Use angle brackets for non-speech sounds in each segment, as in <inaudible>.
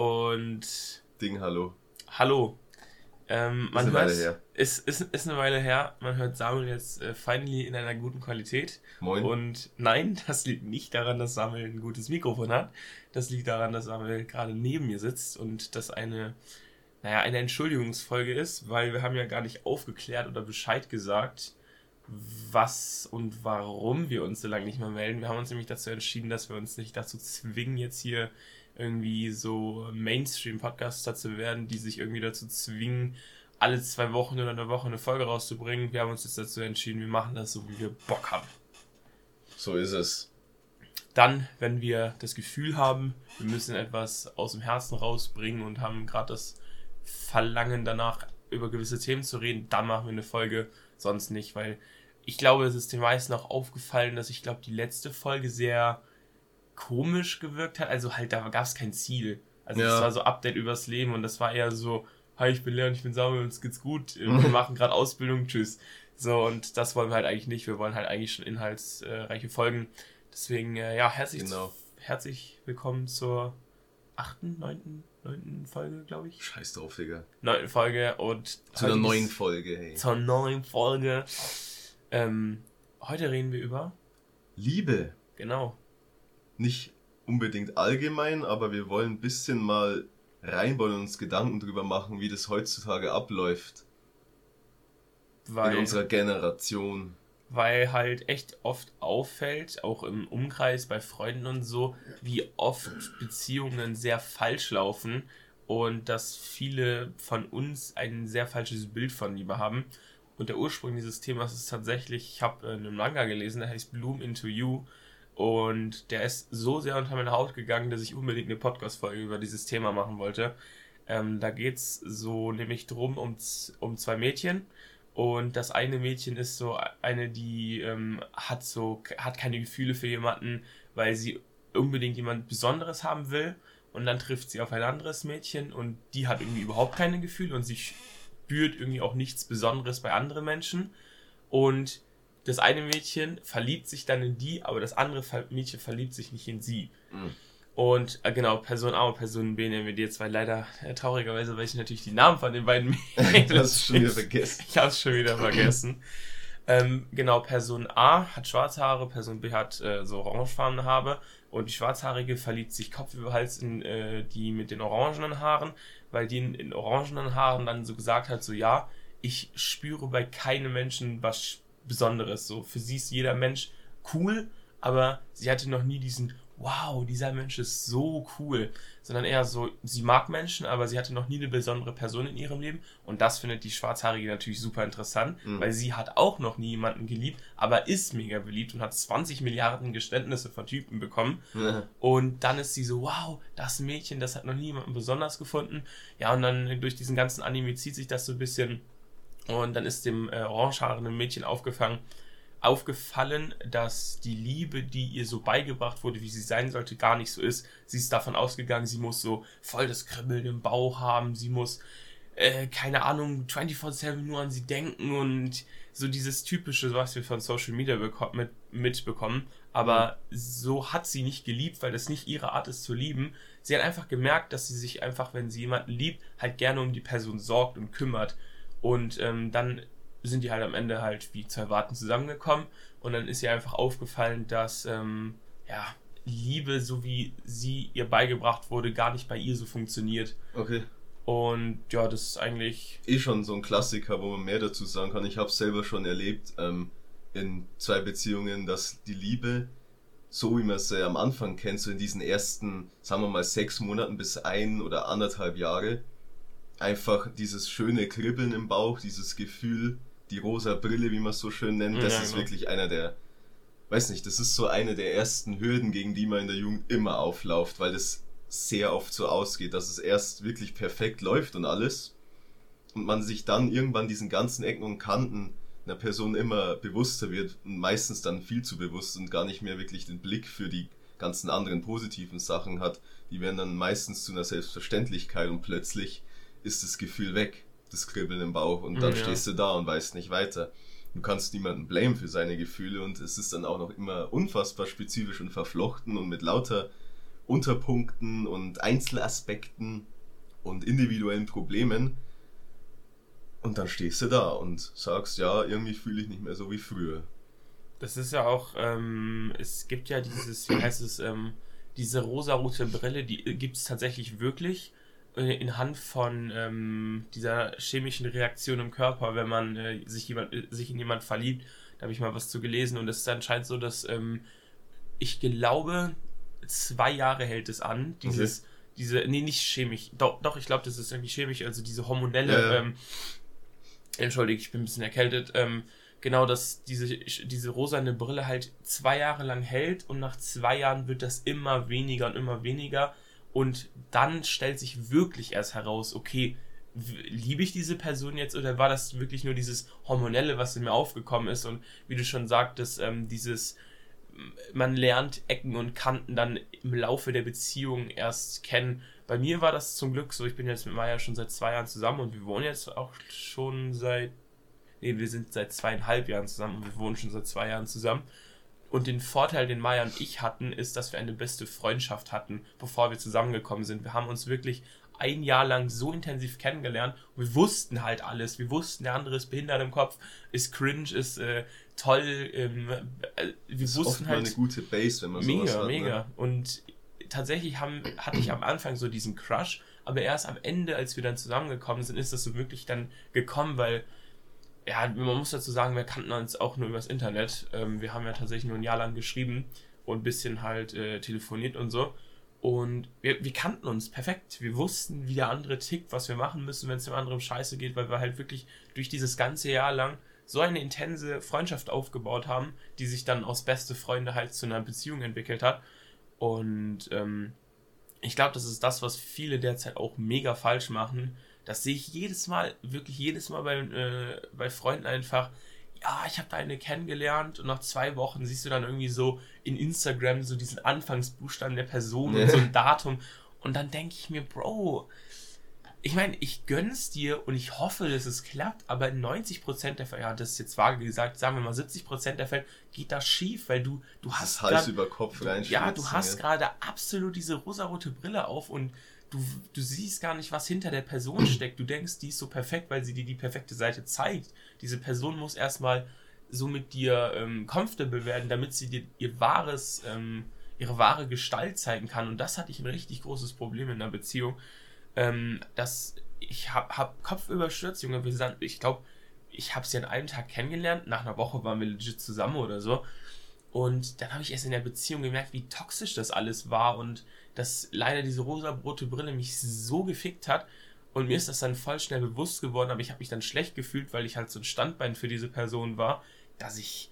Und. Ding, hallo. Hallo. Ähm, man ist eine hört, Weile her. Ist, ist, ist eine Weile her. Man hört Samuel jetzt äh, finally in einer guten Qualität. Moin. Und nein, <laughs> das liegt nicht daran, dass Samuel ein gutes Mikrofon hat. Das liegt daran, dass Samuel gerade neben mir sitzt und das eine, naja, eine Entschuldigungsfolge ist, weil wir haben ja gar nicht aufgeklärt oder Bescheid gesagt, was und warum wir uns so lange nicht mehr melden. Wir haben uns nämlich dazu entschieden, dass wir uns nicht dazu zwingen, jetzt hier irgendwie so Mainstream-Podcaster zu werden, die sich irgendwie dazu zwingen, alle zwei Wochen oder eine Woche eine Folge rauszubringen. Wir haben uns jetzt dazu entschieden, wir machen das so, wie wir Bock haben. So ist es. Dann, wenn wir das Gefühl haben, wir müssen etwas aus dem Herzen rausbringen und haben gerade das Verlangen danach, über gewisse Themen zu reden, dann machen wir eine Folge, sonst nicht, weil ich glaube, es ist den meisten auch aufgefallen, dass ich glaube, die letzte Folge sehr komisch gewirkt hat. Also halt, da gab es kein Ziel. Also es war so Update übers Leben und das war eher so, hi, ich bin Leon, ich bin Samuel, uns geht's gut, wir <laughs> machen gerade Ausbildung, tschüss. So, und das wollen wir halt eigentlich nicht. Wir wollen halt eigentlich schon inhaltsreiche Folgen. Deswegen, äh, ja, herzlich, genau. herzlich willkommen zur achten, neunten, neunten Folge, glaube ich. Scheiß drauf, Digga. Neunten Folge und. Zu einer neuen Folge, hey. Zur neuen Folge. Ähm, heute reden wir über. Liebe. Genau nicht unbedingt allgemein, aber wir wollen ein bisschen mal rein, wollen uns Gedanken drüber machen, wie das heutzutage abläuft. Weil, in unserer Generation. Weil halt echt oft auffällt, auch im Umkreis bei Freunden und so, wie oft Beziehungen sehr falsch laufen und dass viele von uns ein sehr falsches Bild von Liebe haben. Und der Ursprung dieses Themas ist tatsächlich, ich habe einen Manga gelesen, der heißt Bloom into You und der ist so sehr unter meine Haut gegangen, dass ich unbedingt eine Podcast-Folge über dieses Thema machen wollte. Ähm, da geht es so nämlich drum um, um zwei Mädchen. Und das eine Mädchen ist so eine, die ähm, hat so, hat keine Gefühle für jemanden, weil sie unbedingt jemand Besonderes haben will. Und dann trifft sie auf ein anderes Mädchen und die hat irgendwie überhaupt keine Gefühle und sie spürt irgendwie auch nichts Besonderes bei anderen Menschen. Und das eine Mädchen verliebt sich dann in die, aber das andere Mädchen verliebt sich nicht in sie. Mhm. Und äh, genau, Person A und Person B nehmen wir die jetzt, weil leider äh, traurigerweise weiß ich natürlich die Namen von den beiden <laughs> <laughs> Mädchen. es schon wieder <laughs> vergessen. Ich habe es schon wieder vergessen. ähm, genau, Person A hat schwarze Haare, Person B hat äh, so orangefarbene Haare und die schwarzhaarige verliebt sich Kopf über Hals in äh, die mit den orangenen Haaren, weil die in, in orangenen Haaren dann so gesagt hat, so ja, ich spüre bei keinem Menschen was Besonderes. So für sie ist jeder Mensch cool, aber sie hatte noch nie diesen Wow, dieser Mensch ist so cool, sondern eher so, sie mag Menschen, aber sie hatte noch nie eine besondere Person in ihrem Leben und das findet die Schwarzhaarige natürlich super interessant, mhm. weil sie hat auch noch nie jemanden geliebt, aber ist mega beliebt und hat 20 Milliarden Geständnisse von Typen bekommen mhm. und dann ist sie so, wow, das Mädchen, das hat noch nie jemanden besonders gefunden, ja und dann durch diesen ganzen Anime zieht sich das so ein bisschen und dann ist dem äh, orangehaarigen Mädchen aufgefangen, aufgefallen, dass die Liebe, die ihr so beigebracht wurde, wie sie sein sollte, gar nicht so ist. Sie ist davon ausgegangen, sie muss so voll das Kribbeln im Bauch haben, sie muss, äh, keine Ahnung, 24-7 nur an sie denken und so dieses typische, was wir von Social Media mit, mitbekommen. Aber mhm. so hat sie nicht geliebt, weil das nicht ihre Art ist zu lieben. Sie hat einfach gemerkt, dass sie sich einfach, wenn sie jemanden liebt, halt gerne um die Person sorgt und kümmert. Und ähm, dann sind die halt am Ende halt wie zu erwarten zusammengekommen. Und dann ist ihr einfach aufgefallen, dass ähm, ja, Liebe, so wie sie ihr beigebracht wurde, gar nicht bei ihr so funktioniert. Okay. Und ja, das ist eigentlich. Eh schon so ein Klassiker, wo man mehr dazu sagen kann. Ich habe es selber schon erlebt ähm, in zwei Beziehungen, dass die Liebe, so wie man es äh, am Anfang kennt, so in diesen ersten, sagen wir mal, sechs Monaten bis ein oder anderthalb Jahre, einfach dieses schöne Kribbeln im Bauch, dieses Gefühl, die rosa Brille, wie man es so schön nennt, das ja, ist genau. wirklich einer der, weiß nicht, das ist so eine der ersten Hürden, gegen die man in der Jugend immer auflauft, weil das sehr oft so ausgeht, dass es erst wirklich perfekt läuft und alles und man sich dann irgendwann diesen ganzen Ecken und Kanten einer Person immer bewusster wird und meistens dann viel zu bewusst und gar nicht mehr wirklich den Blick für die ganzen anderen positiven Sachen hat, die werden dann meistens zu einer Selbstverständlichkeit und plötzlich ist das Gefühl weg, das Kribbeln im Bauch und dann ja. stehst du da und weißt nicht weiter. Du kannst niemanden blamen für seine Gefühle und es ist dann auch noch immer unfassbar spezifisch und verflochten und mit lauter Unterpunkten und Einzelaspekten und individuellen Problemen. Und dann stehst du da und sagst, ja, irgendwie fühle ich nicht mehr so wie früher. Das ist ja auch, ähm, es gibt ja dieses, wie heißt es, ähm, diese rosarote Brille, die gibt es tatsächlich wirklich äh, in Hand von ähm, dieser chemischen Reaktion im Körper, wenn man äh, sich, jemand, äh, sich in jemand verliebt. Da habe ich mal was zu gelesen und es ist anscheinend so, dass ähm, ich glaube, zwei Jahre hält es an, dieses, okay. diese, nee, nicht chemisch, doch, doch ich glaube, das ist irgendwie chemisch, also diese hormonelle, ja, ja. Ähm, entschuldige, ich bin ein bisschen erkältet, ähm, genau, dass diese, diese rosane Brille halt zwei Jahre lang hält und nach zwei Jahren wird das immer weniger und immer weniger und dann stellt sich wirklich erst heraus, okay, liebe ich diese Person jetzt oder war das wirklich nur dieses Hormonelle, was in mir aufgekommen ist und wie du schon sagtest, ähm, dieses man lernt Ecken und Kanten dann im Laufe der Beziehung erst kennen. Bei mir war das zum Glück so, ich bin jetzt mit Maya schon seit zwei Jahren zusammen und wir wohnen jetzt auch schon seit nee, wir sind seit zweieinhalb Jahren zusammen und wir wohnen schon seit zwei Jahren zusammen. Und den Vorteil, den Maya und ich hatten, ist, dass wir eine beste Freundschaft hatten, bevor wir zusammengekommen sind. Wir haben uns wirklich ein Jahr lang so intensiv kennengelernt wir wussten halt alles. Wir wussten, der andere ist behindert im Kopf, ist cringe, ist äh, toll. Ähm, äh, wir das wussten halt. eine gute Base, wenn man mega, sowas hat. Mega, mega. Ne? Und tatsächlich haben, hatte ich am Anfang so diesen Crush, aber erst am Ende, als wir dann zusammengekommen sind, ist das so wirklich dann gekommen, weil ja, man muss dazu sagen, wir kannten uns auch nur übers Internet. Ähm, wir haben ja tatsächlich nur ein Jahr lang geschrieben und ein bisschen halt äh, telefoniert und so. Und wir, wir kannten uns perfekt. Wir wussten, wie der andere tickt, was wir machen müssen, wenn es dem anderen scheiße geht, weil wir halt wirklich durch dieses ganze Jahr lang so eine intense Freundschaft aufgebaut haben, die sich dann aus beste Freunde halt zu einer Beziehung entwickelt hat. Und ähm, ich glaube, das ist das, was viele derzeit auch mega falsch machen, das sehe ich jedes Mal, wirklich jedes Mal bei, äh, bei Freunden einfach. Ja, ich habe da eine kennengelernt und nach zwei Wochen siehst du dann irgendwie so in Instagram so diesen Anfangsbuchstaben der Person und so ein <laughs> Datum. Und dann denke ich mir, Bro, ich meine, ich gönn's dir und ich hoffe, dass es klappt, aber in 90% der Fälle, ja, das ist jetzt vage gesagt, sagen wir mal 70% der Fälle, geht das schief, weil du, du hast. Hals grad, über Kopf rein. Ja, du hast gerade absolut diese rosarote Brille auf und du, du siehst gar nicht, was hinter der Person steckt. Du denkst, die ist so perfekt, weil sie dir die perfekte Seite zeigt. Diese Person muss erstmal so mit dir ähm, comfortable werden, damit sie dir ihr wahres, ähm, ihre wahre Gestalt zeigen kann. Und das hatte ich ein richtig großes Problem in einer Beziehung. Ähm, dass ich hab, hab Kopf überstürzt, Junge. Wir sind, ich glaube, ich habe sie an einem Tag kennengelernt. Nach einer Woche waren wir legit zusammen oder so. Und dann habe ich erst in der Beziehung gemerkt, wie toxisch das alles war und dass leider diese rosa-rote Brille mich so gefickt hat. Und mir ist das dann voll schnell bewusst geworden, aber ich habe mich dann schlecht gefühlt, weil ich halt so ein Standbein für diese Person war, dass ich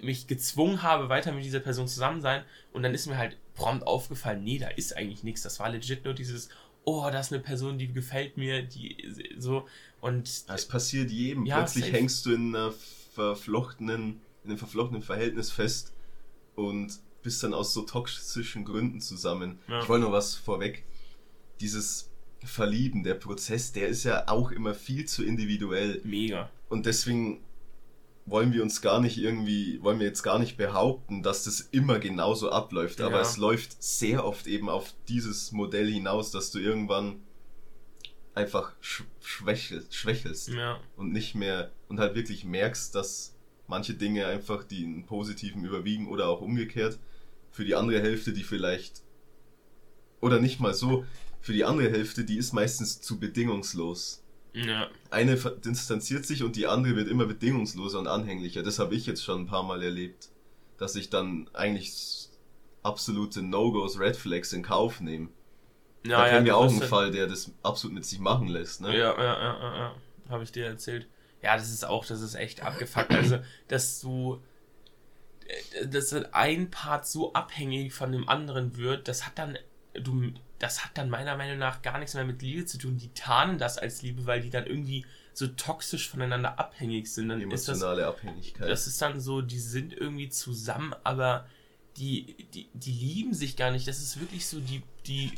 mich gezwungen habe, weiter mit dieser Person zusammen sein. Und dann ist mir halt prompt aufgefallen, nee, da ist eigentlich nichts. Das war legit nur dieses, oh, das ist eine Person, die gefällt mir, die so und. Das passiert jedem. Ja, Plötzlich safe. hängst du in einer verflochtenen, in einem verflochtenen Verhältnis fest und bist dann aus so toxischen Gründen zusammen. Ja. Ich wollte noch was vorweg. Dieses Verlieben, der Prozess, der ist ja auch immer viel zu individuell. Mega. Und deswegen wollen wir uns gar nicht irgendwie, wollen wir jetzt gar nicht behaupten, dass das immer genauso abläuft. Ja. Aber es läuft sehr oft eben auf dieses Modell hinaus, dass du irgendwann einfach schwächelst, schwächelst ja. und nicht mehr und halt wirklich merkst, dass manche Dinge einfach die positiven überwiegen oder auch umgekehrt für die andere Hälfte, die vielleicht, oder nicht mal so, für die andere Hälfte, die ist meistens zu bedingungslos. Ja. Eine distanziert sich und die andere wird immer bedingungsloser und anhänglicher. Das habe ich jetzt schon ein paar Mal erlebt, dass ich dann eigentlich absolute No-Gos, Red Flags in Kauf nehme. Ja, da ja, kennen wir auch einen Fall, der das absolut mit sich machen lässt. Ne? Ja, ja, ja, ja, ja. habe ich dir erzählt. Ja, das ist auch, das ist echt abgefuckt. Also, dass du dass ein Part so abhängig von dem anderen wird, das hat dann, du, das hat dann meiner Meinung nach gar nichts mehr mit Liebe zu tun. Die tarnen das als Liebe, weil die dann irgendwie so toxisch voneinander abhängig sind. Dann Emotionale ist das, Abhängigkeit. Das ist dann so, die sind irgendwie zusammen, aber die, die, die lieben sich gar nicht. Das ist wirklich so, die, die,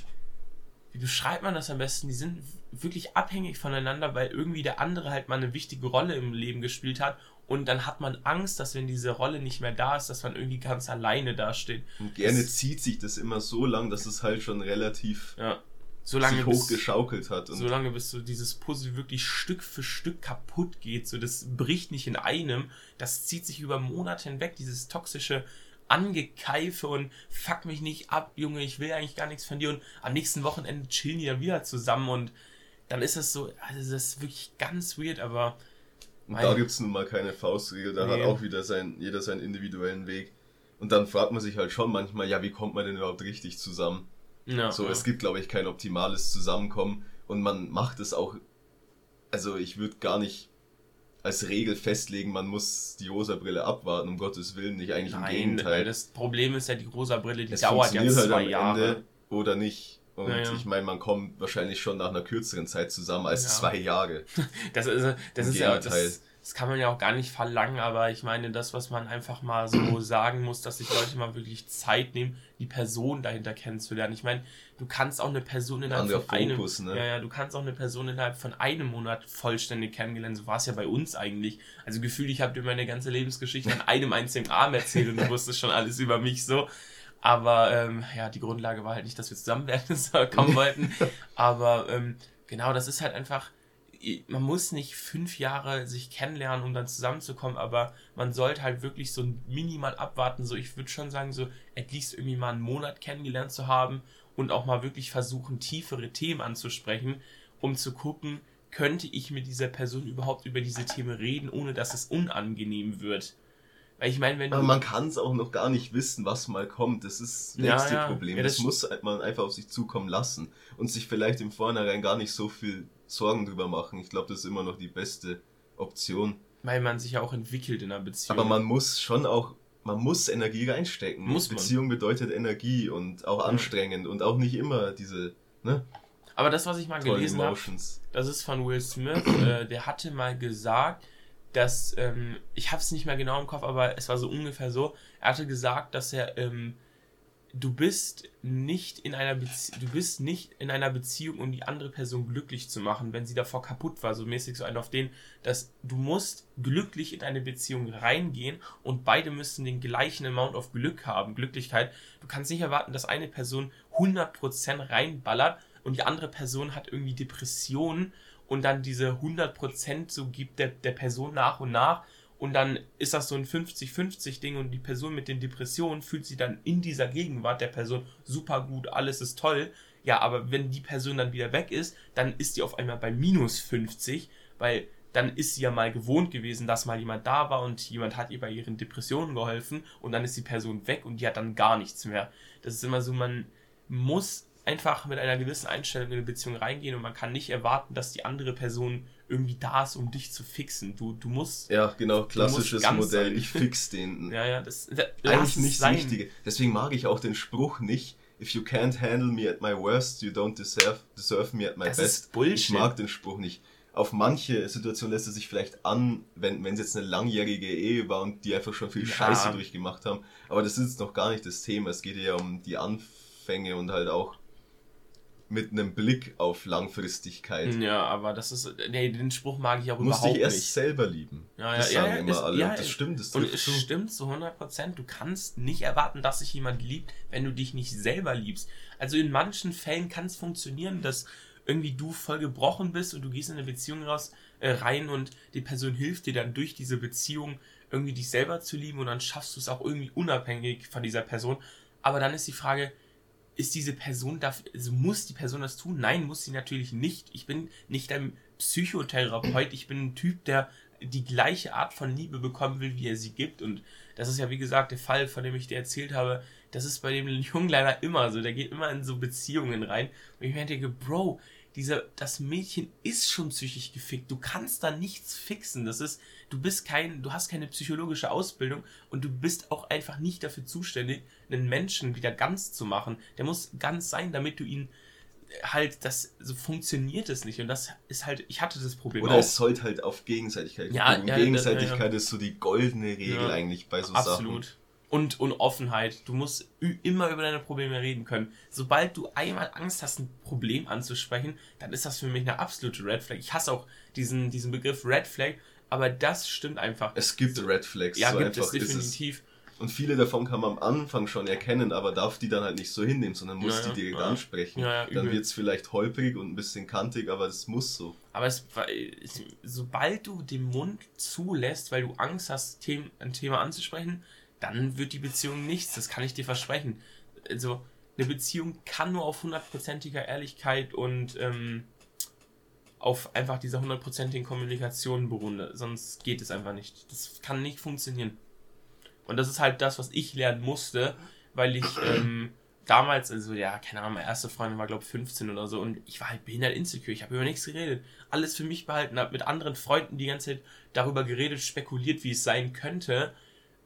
wie beschreibt man das am besten? Die sind wirklich abhängig voneinander, weil irgendwie der andere halt mal eine wichtige Rolle im Leben gespielt hat und dann hat man Angst, dass wenn diese Rolle nicht mehr da ist, dass man irgendwie ganz alleine dasteht. Und gerne das, zieht sich das immer so lang, dass es halt schon relativ ja, so lange hochgeschaukelt hat. Und so lange, bis so dieses Puzzle wirklich Stück für Stück kaputt geht. So, das bricht nicht in einem. Das zieht sich über Monate hinweg, dieses toxische Angekeife und fuck mich nicht ab, Junge, ich will eigentlich gar nichts von dir. Und am nächsten Wochenende chillen die dann wieder zusammen und dann ist das so, also das ist wirklich ganz weird, aber und da gibt es nun mal keine Faustregel, da nee. hat auch wieder sein, jeder seinen individuellen Weg. Und dann fragt man sich halt schon manchmal, ja, wie kommt man denn überhaupt richtig zusammen? Ja, so, ja. es gibt, glaube ich, kein optimales Zusammenkommen und man macht es auch, also ich würde gar nicht als Regel festlegen, man muss die rosa Brille abwarten, um Gottes Willen, nicht eigentlich Nein, im Gegenteil. Das Problem ist ja, die rosa Brille, die es dauert ja halt zwei halt Jahre. Ende oder nicht. Und ja, ja. ich meine, man kommt wahrscheinlich schon nach einer kürzeren Zeit zusammen als ja. zwei Jahre. <laughs> Das ist, das ist ja, das, das, kann man ja auch gar nicht verlangen, aber ich meine, das, was man einfach mal so <clears throat> sagen muss, dass sich Leute mal wirklich Zeit nehmen, die Person dahinter kennenzulernen. Ich meine, du kannst auch eine Person innerhalb von Fokus, einem, ne? ja, ja, du kannst auch eine Person innerhalb von einem Monat vollständig kennengelernen. So war es ja bei uns eigentlich. Also gefühlt, ich habe dir meine ganze Lebensgeschichte an einem einzigen Arm erzählt und du wusstest schon alles über mich so. Aber ähm, ja, die Grundlage war halt nicht, dass wir zusammen werden <laughs> kommen wollten. Aber ähm, genau, das ist halt einfach, man muss nicht fünf Jahre sich kennenlernen, um dann zusammenzukommen, aber man sollte halt wirklich so minimal abwarten. So, ich würde schon sagen, so at least irgendwie mal einen Monat kennengelernt zu haben und auch mal wirklich versuchen, tiefere Themen anzusprechen, um zu gucken, könnte ich mit dieser Person überhaupt über diese Themen reden, ohne dass es unangenehm wird. Weil ich meine, wenn Aber man kann es auch noch gar nicht wissen, was mal kommt. Das ist das nächste ja, ja. Problem. Ja, das, das muss man einfach auf sich zukommen lassen und sich vielleicht im Vornherein gar nicht so viel Sorgen drüber machen. Ich glaube, das ist immer noch die beste Option. Weil man sich ja auch entwickelt in einer Beziehung. Aber man muss schon auch, man muss Energie reinstecken. Muss Beziehung man. bedeutet Energie und auch anstrengend und auch nicht immer diese, ne? Aber das, was ich mal gelesen habe, das ist von Will Smith, <clears throat> äh, der hatte mal gesagt, dass, ähm, ich habe es nicht mehr genau im Kopf, aber es war so ungefähr so, er hatte gesagt, dass er, ähm, du bist nicht in einer Bezie du bist nicht in einer Beziehung, um die andere Person glücklich zu machen, wenn sie davor kaputt war, so mäßig so ein auf den, dass du musst glücklich in eine Beziehung reingehen und beide müssen den gleichen Amount of Glück haben, Glücklichkeit. Du kannst nicht erwarten, dass eine Person 100% reinballert und die andere Person hat irgendwie Depressionen und dann diese 100% so gibt der, der Person nach und nach und dann ist das so ein 50-50 Ding und die Person mit den Depressionen fühlt sich dann in dieser Gegenwart der Person super gut, alles ist toll. Ja, aber wenn die Person dann wieder weg ist, dann ist die auf einmal bei minus 50, weil dann ist sie ja mal gewohnt gewesen, dass mal jemand da war und jemand hat ihr bei ihren Depressionen geholfen und dann ist die Person weg und die hat dann gar nichts mehr. Das ist immer so, man muss einfach mit einer gewissen Einstellung in eine Beziehung reingehen und man kann nicht erwarten, dass die andere Person irgendwie da ist, um dich zu fixen. Du, du musst. Ja, genau, klassisches Modell. Sein. Ich fix den. <laughs> ja, ja, das, das eigentlich nicht das Richtige. Deswegen mag ich auch den Spruch nicht. If you can't handle me at my worst, you don't deserve, deserve me at my das best. Ist Bullshit. Ich mag den Spruch nicht. Auf manche Situationen lässt er sich vielleicht anwenden, wenn es jetzt eine langjährige Ehe war und die einfach schon viel ja. Scheiße durchgemacht haben. Aber das ist jetzt noch gar nicht das Thema. Es geht ja um die Anfänge und halt auch mit einem Blick auf Langfristigkeit. Ja, aber das ist, nee, den Spruch mag ich auch Musst überhaupt dich erst nicht. selber lieben. Ja, ja, das ja, sagen ja, immer ist, alle. Ja, das stimmt, das Und es zu. stimmt zu 100 Prozent. Du kannst nicht erwarten, dass sich jemand liebt, wenn du dich nicht selber liebst. Also in manchen Fällen kann es funktionieren, dass irgendwie du voll gebrochen bist und du gehst in eine Beziehung raus, äh, rein und die Person hilft dir dann durch diese Beziehung irgendwie dich selber zu lieben und dann schaffst du es auch irgendwie unabhängig von dieser Person. Aber dann ist die Frage, ist diese Person, darf, also muss die Person das tun? Nein, muss sie natürlich nicht. Ich bin nicht ein Psychotherapeut, ich bin ein Typ, der die gleiche Art von Liebe bekommen will, wie er sie gibt. Und das ist ja, wie gesagt, der Fall, von dem ich dir erzählt habe. Das ist bei dem Jungen leider immer so. Der geht immer in so Beziehungen rein. Und ich mir denke, Bro, dieser, das Mädchen ist schon psychisch gefickt. Du kannst da nichts fixen. Das ist, du bist kein, du hast keine psychologische Ausbildung und du bist auch einfach nicht dafür zuständig, einen Menschen wieder ganz zu machen. Der muss ganz sein, damit du ihn äh, halt, das so funktioniert es nicht. Und das ist halt, ich hatte das Problem. Oder auch. es sollte halt auf Gegenseitigkeit. Ja, ja Gegenseitigkeit ja, ja. ist so die goldene Regel eigentlich bei so Absolut. Sachen. Absolut und, und Offenheit. Du musst immer über deine Probleme reden können. Sobald du einmal Angst hast, ein Problem anzusprechen, dann ist das für mich eine absolute Red Flag. Ich hasse auch diesen, diesen Begriff Red Flag, aber das stimmt einfach. Es gibt Red Flags. Ja, so gibt es definitiv. Und viele davon kann man am Anfang schon erkennen, aber darf die dann halt nicht so hinnehmen, sondern muss ja, die direkt ja. ansprechen. Ja, dann wird es vielleicht holprig und ein bisschen kantig, aber das muss so. Aber es, sobald du den Mund zulässt, weil du Angst hast, ein Thema anzusprechen, dann wird die Beziehung nichts. Das kann ich dir versprechen. Also, eine Beziehung kann nur auf hundertprozentiger Ehrlichkeit und ähm, auf einfach dieser hundertprozentigen Kommunikation beruhen. Sonst geht es einfach nicht. Das kann nicht funktionieren. Und das ist halt das, was ich lernen musste, weil ich ähm, damals, also ja, keine Ahnung, meine erste Freundin war, glaube ich, 15 oder so und ich war halt behindert insecure. Ich habe über nichts geredet. Alles für mich behalten, habe mit anderen Freunden die ganze Zeit darüber geredet, spekuliert, wie es sein könnte.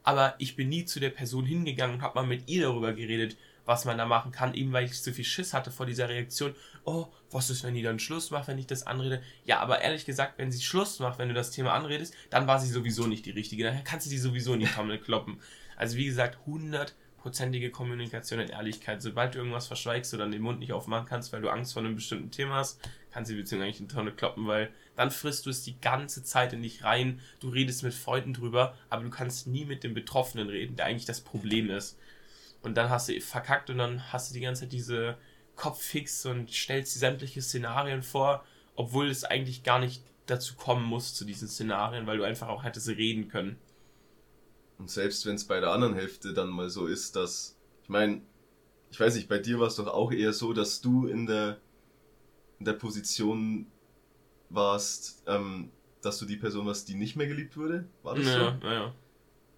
Aber ich bin nie zu der Person hingegangen und habe mal mit ihr darüber geredet, was man da machen kann, eben weil ich zu viel Schiss hatte vor dieser Reaktion. Oh, was ist, wenn die dann Schluss macht, wenn ich das anrede? Ja, aber ehrlich gesagt, wenn sie Schluss macht, wenn du das Thema anredest, dann war sie sowieso nicht die richtige. Dann kannst du die sowieso in die Tonne kloppen. Also wie gesagt, hundertprozentige Kommunikation und Ehrlichkeit. Sobald du irgendwas verschweigst oder den Mund nicht aufmachen kannst, weil du Angst vor einem bestimmten Thema hast, kannst du die Beziehung eigentlich in die Tonne kloppen, weil dann frisst du es die ganze Zeit in dich rein. Du redest mit Freunden drüber, aber du kannst nie mit dem Betroffenen reden, der eigentlich das Problem ist. Und dann hast du verkackt und dann hast du die ganze Zeit diese Kopffix und stellst die sämtliche Szenarien vor, obwohl es eigentlich gar nicht dazu kommen muss zu diesen Szenarien, weil du einfach auch hättest reden können. Und selbst wenn es bei der anderen Hälfte dann mal so ist, dass, ich meine, ich weiß nicht, bei dir war es doch auch eher so, dass du in der, in der Position warst, ähm, dass du die Person warst, die nicht mehr geliebt wurde? War das ja, so? Ja, ja.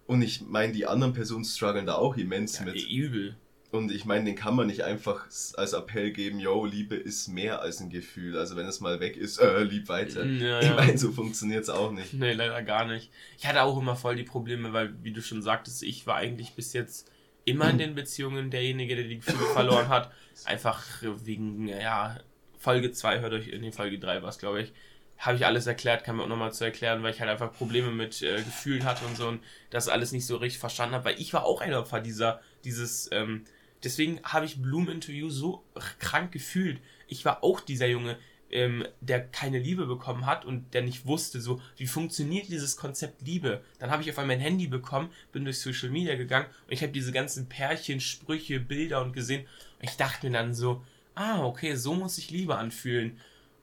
Und ich meine, die anderen Personen strugglen da auch immens ja, mit. Übel. Und ich meine, den kann man nicht einfach als Appell geben, yo, Liebe ist mehr als ein Gefühl. Also wenn es mal weg ist, äh, lieb weiter. Ja, <laughs> ich meine, so funktioniert es auch nicht. Nee, leider gar nicht. Ich hatte auch immer voll die Probleme, weil, wie du schon sagtest, ich war eigentlich bis jetzt immer in den Beziehungen derjenige, der die Gefühle <laughs> verloren hat. Einfach wegen, ja, Folge 2, hört euch, in die Folge 3 war es, glaube ich habe ich alles erklärt, kann mir auch nochmal zu erklären, weil ich halt einfach Probleme mit äh, Gefühlen hatte und so und das alles nicht so richtig verstanden habe, weil ich war auch ein Opfer dieser, dieses, ähm, deswegen habe ich Bloom Interview so krank gefühlt. Ich war auch dieser Junge, ähm, der keine Liebe bekommen hat und der nicht wusste, so, wie funktioniert dieses Konzept Liebe. Dann habe ich auf einmal mein Handy bekommen, bin durch Social Media gegangen und ich habe diese ganzen Pärchen, Sprüche, Bilder und gesehen und ich dachte mir dann so, ah, okay, so muss sich Liebe anfühlen.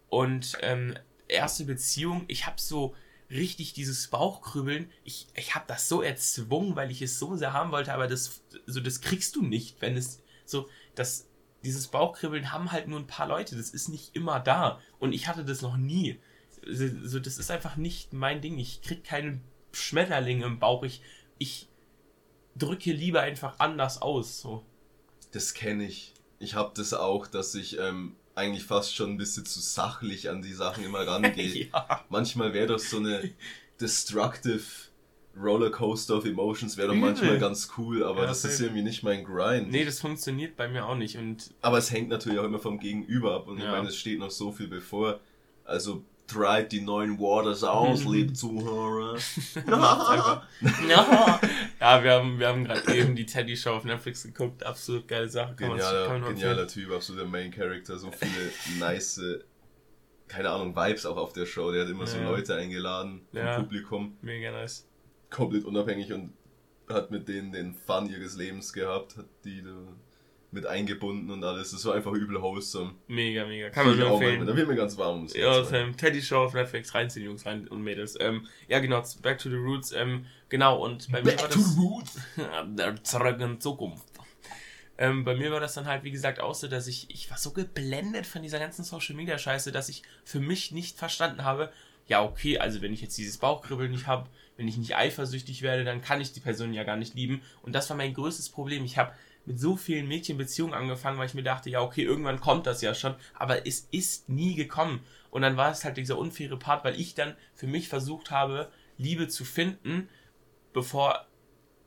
Und ähm, erste Beziehung, ich habe so richtig dieses Bauchkrübeln, ich, ich habe das so erzwungen, weil ich es so sehr haben wollte, aber das, so, das kriegst du nicht, wenn es so, das, dieses Bauchkribbeln haben halt nur ein paar Leute, das ist nicht immer da und ich hatte das noch nie. So, das ist einfach nicht mein Ding, ich krieg keinen Schmetterling im Bauch, ich, ich drücke lieber einfach anders aus, so. Das kenne ich. Ich habe das auch, dass ich ähm, eigentlich fast schon ein bisschen zu sachlich an die Sachen immer rangehe. <laughs> ja. Manchmal wäre doch so eine destructive Rollercoaster of Emotions wäre doch manchmal ganz cool, aber ja, das, das ist irgendwie nicht mein Grind. Nee, das funktioniert bei mir auch nicht. Und aber es hängt natürlich auch immer vom Gegenüber ab und ja. ich meine, es steht noch so viel bevor. Also treibt die neuen Waters aus, <laughs> liebe Zuhörer. <laughs> ja, wir haben, wir haben gerade eben die Teddy Show auf Netflix geguckt. Absolut geile Sache. Kann genialer, kann genialer Typ, absoluter Main Character. So viele nice, keine Ahnung, Vibes auch auf der Show. Der hat immer ja. so Leute eingeladen ja. im Publikum. Mega nice. Komplett unabhängig und hat mit denen den Fun ihres Lebens gehabt. Hat die mit eingebunden und alles. Das war einfach übel wholesome. Mega, mega. Kann man nur empfehlen. Da wird mir ganz warm. Ja, Sam, Teddy Show auf Netflix, reinziehen, Jungs rein und Mädels. Ähm, ja, genau, Back to the Roots. Ähm, genau, und bei Back mir war to das... the Roots! <laughs> Zurück in Zukunft. Ähm, bei mir war das dann halt, wie gesagt, auch so, dass ich, ich war so geblendet von dieser ganzen Social Media Scheiße, dass ich für mich nicht verstanden habe, ja, okay, also wenn ich jetzt dieses Bauchkribbeln nicht habe, wenn ich nicht eifersüchtig werde, dann kann ich die Person ja gar nicht lieben. Und das war mein größtes Problem. Ich habe mit so vielen Mädchenbeziehungen angefangen, weil ich mir dachte, ja, okay, irgendwann kommt das ja schon, aber es ist nie gekommen. Und dann war es halt dieser unfaire Part, weil ich dann für mich versucht habe, Liebe zu finden, bevor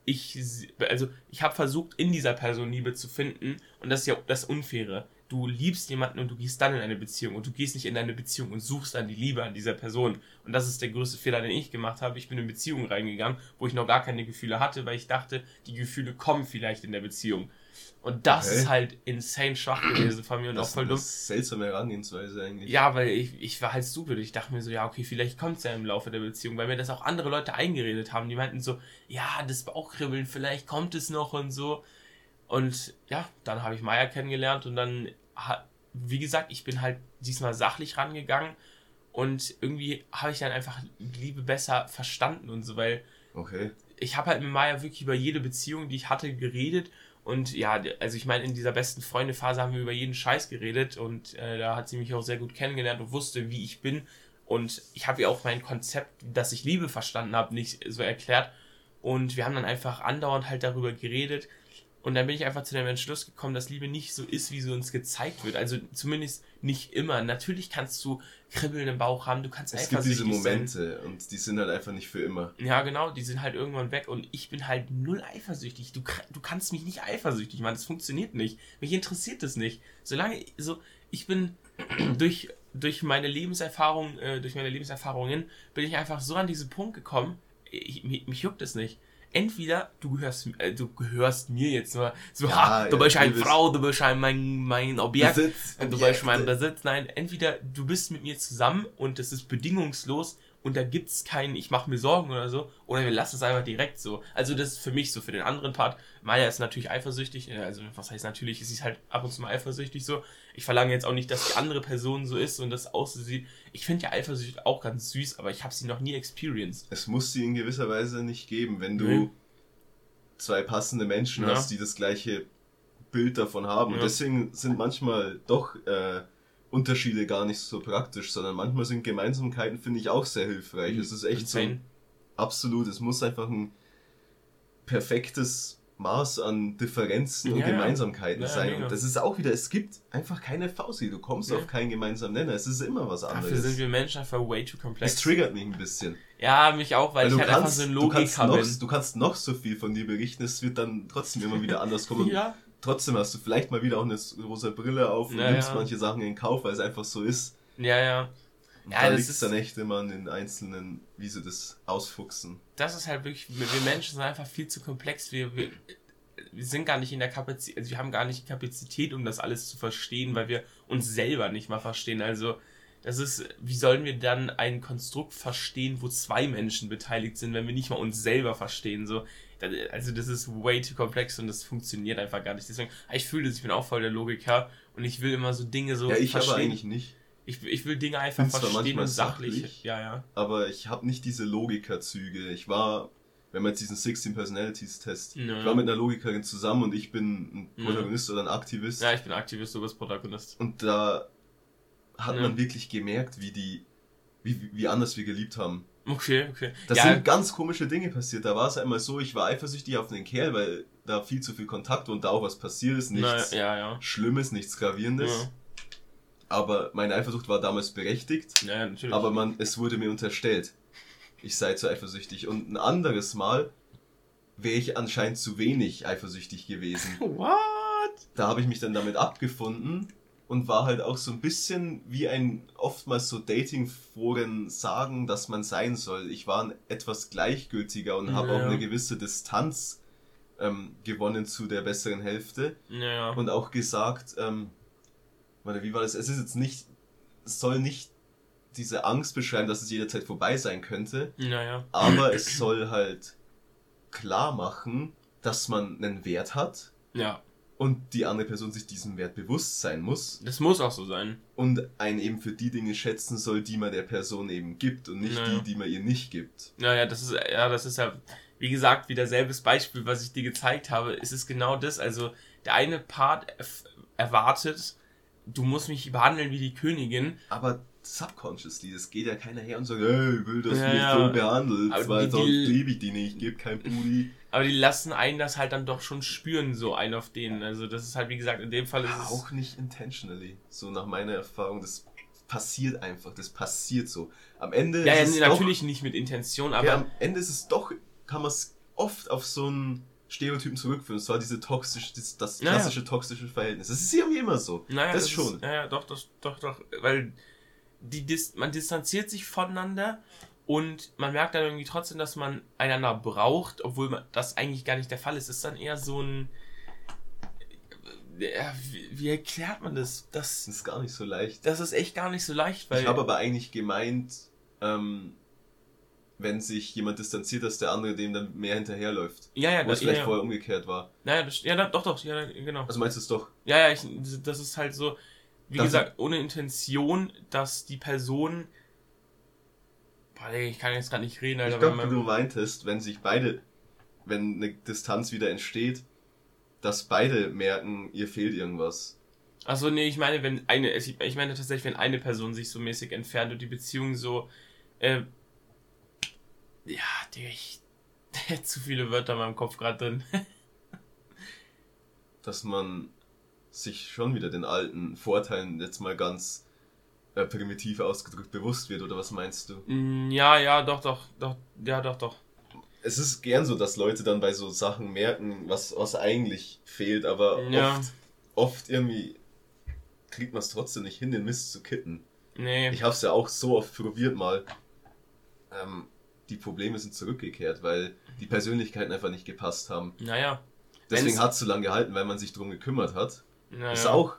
ich, also ich habe versucht, in dieser Person Liebe zu finden und das ist ja das Unfaire. Du liebst jemanden und du gehst dann in eine Beziehung und du gehst nicht in eine Beziehung und suchst dann die Liebe an dieser Person. Und das ist der größte Fehler, den ich gemacht habe. Ich bin in Beziehungen reingegangen, wo ich noch gar keine Gefühle hatte, weil ich dachte, die Gefühle kommen vielleicht in der Beziehung. Und das okay. ist halt insane schwach gewesen von mir und das auch voll dumm. Das ist seltsame Herangehensweise eigentlich. Ja, weil ich, ich war halt stupid. Ich dachte mir so, ja, okay, vielleicht kommt es ja im Laufe der Beziehung, weil mir das auch andere Leute eingeredet haben. Die meinten so, ja, das Bauchkribbeln, vielleicht kommt es noch und so. Und ja, dann habe ich Maya kennengelernt und dann, wie gesagt, ich bin halt diesmal sachlich rangegangen und irgendwie habe ich dann einfach Liebe besser verstanden und so, weil okay. ich habe halt mit Maya wirklich über jede Beziehung, die ich hatte, geredet und ja, also ich meine, in dieser besten Freunde-Phase haben wir über jeden Scheiß geredet und äh, da hat sie mich auch sehr gut kennengelernt und wusste, wie ich bin. Und ich habe ihr auch mein Konzept, dass ich Liebe verstanden habe, nicht so erklärt. Und wir haben dann einfach andauernd halt darüber geredet. Und dann bin ich einfach zu dem Entschluss gekommen, dass Liebe nicht so ist, wie sie uns gezeigt wird. Also zumindest nicht immer. Natürlich kannst du Kribbeln im Bauch haben, du kannst es gibt diese Momente sein. und die sind halt einfach nicht für immer. Ja, genau, die sind halt irgendwann weg und ich bin halt null eifersüchtig. Du, du kannst mich nicht eifersüchtig machen, das funktioniert nicht. Mich interessiert das nicht. Solange, so, ich bin <clears throat> durch, durch meine Lebenserfahrung, äh, durch meine Lebenserfahrungen, bin ich einfach so an diesen Punkt gekommen, ich, mich, mich juckt es nicht entweder du gehörst, äh, du gehörst mir jetzt nur so, ja, ha, du ja, bist eine Frau, du bist ein, mein, mein Objekt, Besitz, du bist mein Besitz. Nein, entweder du bist mit mir zusammen und es ist bedingungslos und da gibt es keinen, ich mache mir Sorgen oder so, oder wir lassen es einfach direkt so. Also das ist für mich so, für den anderen Part. Maya ist natürlich eifersüchtig, äh, also was heißt natürlich, ist sie halt ab und zu mal eifersüchtig so. Ich verlange jetzt auch nicht, dass die andere Person so ist und das auch so sieht. Ich finde ja Eifersucht auch ganz süß, aber ich habe sie noch nie experienced. Es muss sie in gewisser Weise nicht geben, wenn du mhm. zwei passende Menschen ja. hast, die das gleiche Bild davon haben. Ja. Und deswegen sind manchmal doch äh, Unterschiede gar nicht so praktisch, sondern manchmal sind Gemeinsamkeiten, finde ich, auch sehr hilfreich. Mhm. Es ist echt so absolut. Es muss einfach ein perfektes Maß an Differenzen ja, und Gemeinsamkeiten ja, sein. Mega. Und das ist auch wieder, es gibt einfach keine Fausi. Du kommst ja. auf keinen gemeinsamen Nenner. Es ist immer was anderes. Dafür sind wir Menschen einfach way too komplex. Es triggert mich ein bisschen. Ja, mich auch, weil, weil ich halt kannst, einfach so ein Logik habe. Du kannst noch so viel von dir berichten, es wird dann trotzdem immer wieder anders kommen. <laughs> ja trotzdem hast du vielleicht mal wieder auch eine rosa Brille auf und ja, nimmst ja. manche Sachen in Kauf, weil es einfach so ist. Ja, ja. Und ja, da liegt es dann echt immer an den Einzelnen, wie sie das ausfuchsen. Das ist halt wirklich, wir Menschen sind einfach viel zu komplex. Wir, wir, wir sind gar nicht in der Kapazität, also wir haben gar nicht die Kapazität, um das alles zu verstehen, weil wir uns selber nicht mal verstehen. Also, das ist, wie sollen wir dann ein Konstrukt verstehen, wo zwei Menschen beteiligt sind, wenn wir nicht mal uns selber verstehen? So, also das ist way too komplex und das funktioniert einfach gar nicht. Deswegen, ich fühle das, ich bin auch voll der Logiker und ich will immer so Dinge so ja, ich verstehen. aber eigentlich nicht. Ich, ich will Dinge einfach verstehen und sachlich. sachlich. Ja, ja. Aber ich habe nicht diese Logikerzüge. Ich war, wenn man jetzt diesen 16 Personalities Test, ja. ich war mit einer Logikerin zusammen und ich bin ein Protagonist ja. oder ein Aktivist. Ja, ich bin Aktivist, du bist Protagonist. Und da hat man wirklich gemerkt, wie die, wie, wie anders wir geliebt haben. Okay, okay. Das ja. sind ganz komische Dinge passiert. Da war es einmal so, ich war eifersüchtig auf den Kerl, weil da viel zu viel Kontakt und da auch was passiert ist. Nichts Na, ja, ja. Schlimmes, nichts Gravierendes. Aber meine Eifersucht war damals berechtigt. Ja, natürlich. Aber man, es wurde mir unterstellt, ich sei zu eifersüchtig. Und ein anderes Mal wäre ich anscheinend zu wenig eifersüchtig gewesen. <laughs> What? Da habe ich mich dann damit abgefunden und war halt auch so ein bisschen wie ein oftmals so Dating-Foren sagen, dass man sein soll. Ich war etwas gleichgültiger und ja, habe auch eine gewisse Distanz ähm, gewonnen zu der besseren Hälfte ja. und auch gesagt, ähm, warte, wie war das? Es ist jetzt nicht, es soll nicht diese Angst beschreiben, dass es jederzeit vorbei sein könnte, ja, aber es soll halt klar machen, dass man einen Wert hat. Ja und die andere Person sich diesem Wert bewusst sein muss. Das muss auch so sein. Und einen eben für die Dinge schätzen soll, die man der Person eben gibt und nicht naja. die, die man ihr nicht gibt. Naja, das ist, ja, das ist ja, wie gesagt, wieder selbes Beispiel, was ich dir gezeigt habe. Es ist genau das. Also, der eine Part erwartet, du musst mich behandeln wie die Königin. Aber subconsciously, es geht ja keiner her und sagt, hey, ich will, dass ja, du mich so behandelst, weil sonst liebe ich die nicht, ich gebe kein Pudi. Aber die lassen einen das halt dann doch schon spüren, so ein auf denen. Also das ist halt, wie gesagt, in dem Fall ist ja, es... Auch nicht intentionally. So nach meiner Erfahrung, das passiert einfach, das passiert so. Am Ende Ja, ja nee, natürlich doch, nicht mit Intention, aber... Ja, am Ende ist es doch, kann man es oft auf so einen Stereotypen zurückführen. Es war diese toxische, das, das klassische naja. toxische Verhältnis. Das ist irgendwie immer so. Naja, das, das schon. Ist, ja, ja, doch, doch, doch, doch. Weil die, man distanziert sich voneinander und man merkt dann irgendwie trotzdem, dass man einander braucht, obwohl man, das eigentlich gar nicht der Fall ist. Es ist dann eher so ein. ja, wie, wie, erklärt man das? das? Das ist gar nicht so leicht. Das ist echt gar nicht so leicht, weil. Ich habe aber eigentlich gemeint, ähm, wenn sich jemand distanziert, dass der andere dem dann mehr hinterherläuft. Ja, ja, Wo es vielleicht ja, vorher umgekehrt war. Naja, das, ja, doch, doch, ja, genau. Also meinst du es doch? Ja, ja, ich, das ist halt so, wie das gesagt, ohne Intention, dass die Person. Boah, ich kann jetzt gerade nicht reden, Alter. Ich glaube, du meintest, wenn sich beide, wenn eine Distanz wieder entsteht, dass beide merken, ihr fehlt irgendwas. Achso, nee, ich meine, wenn eine, ich meine tatsächlich, wenn eine Person sich so mäßig entfernt und die Beziehung so, äh, ja, Digga, ich, <laughs> zu viele Wörter in meinem Kopf gerade drin. <laughs> Dass man sich schon wieder den alten Vorteilen jetzt mal ganz äh, primitiv ausgedrückt bewusst wird, oder was meinst du? Mm, ja, ja, doch, doch, doch, ja, doch, doch es ist gern so, dass Leute dann bei so Sachen merken, was, was eigentlich fehlt, aber ja. oft, oft irgendwie kriegt man es trotzdem nicht hin, den Mist zu kitten. Nee. Ich habe es ja auch so oft probiert mal. Ähm, die Probleme sind zurückgekehrt, weil die Persönlichkeiten einfach nicht gepasst haben. Naja. Deswegen hat es so lange gehalten, weil man sich darum gekümmert hat. Naja. Ist auch,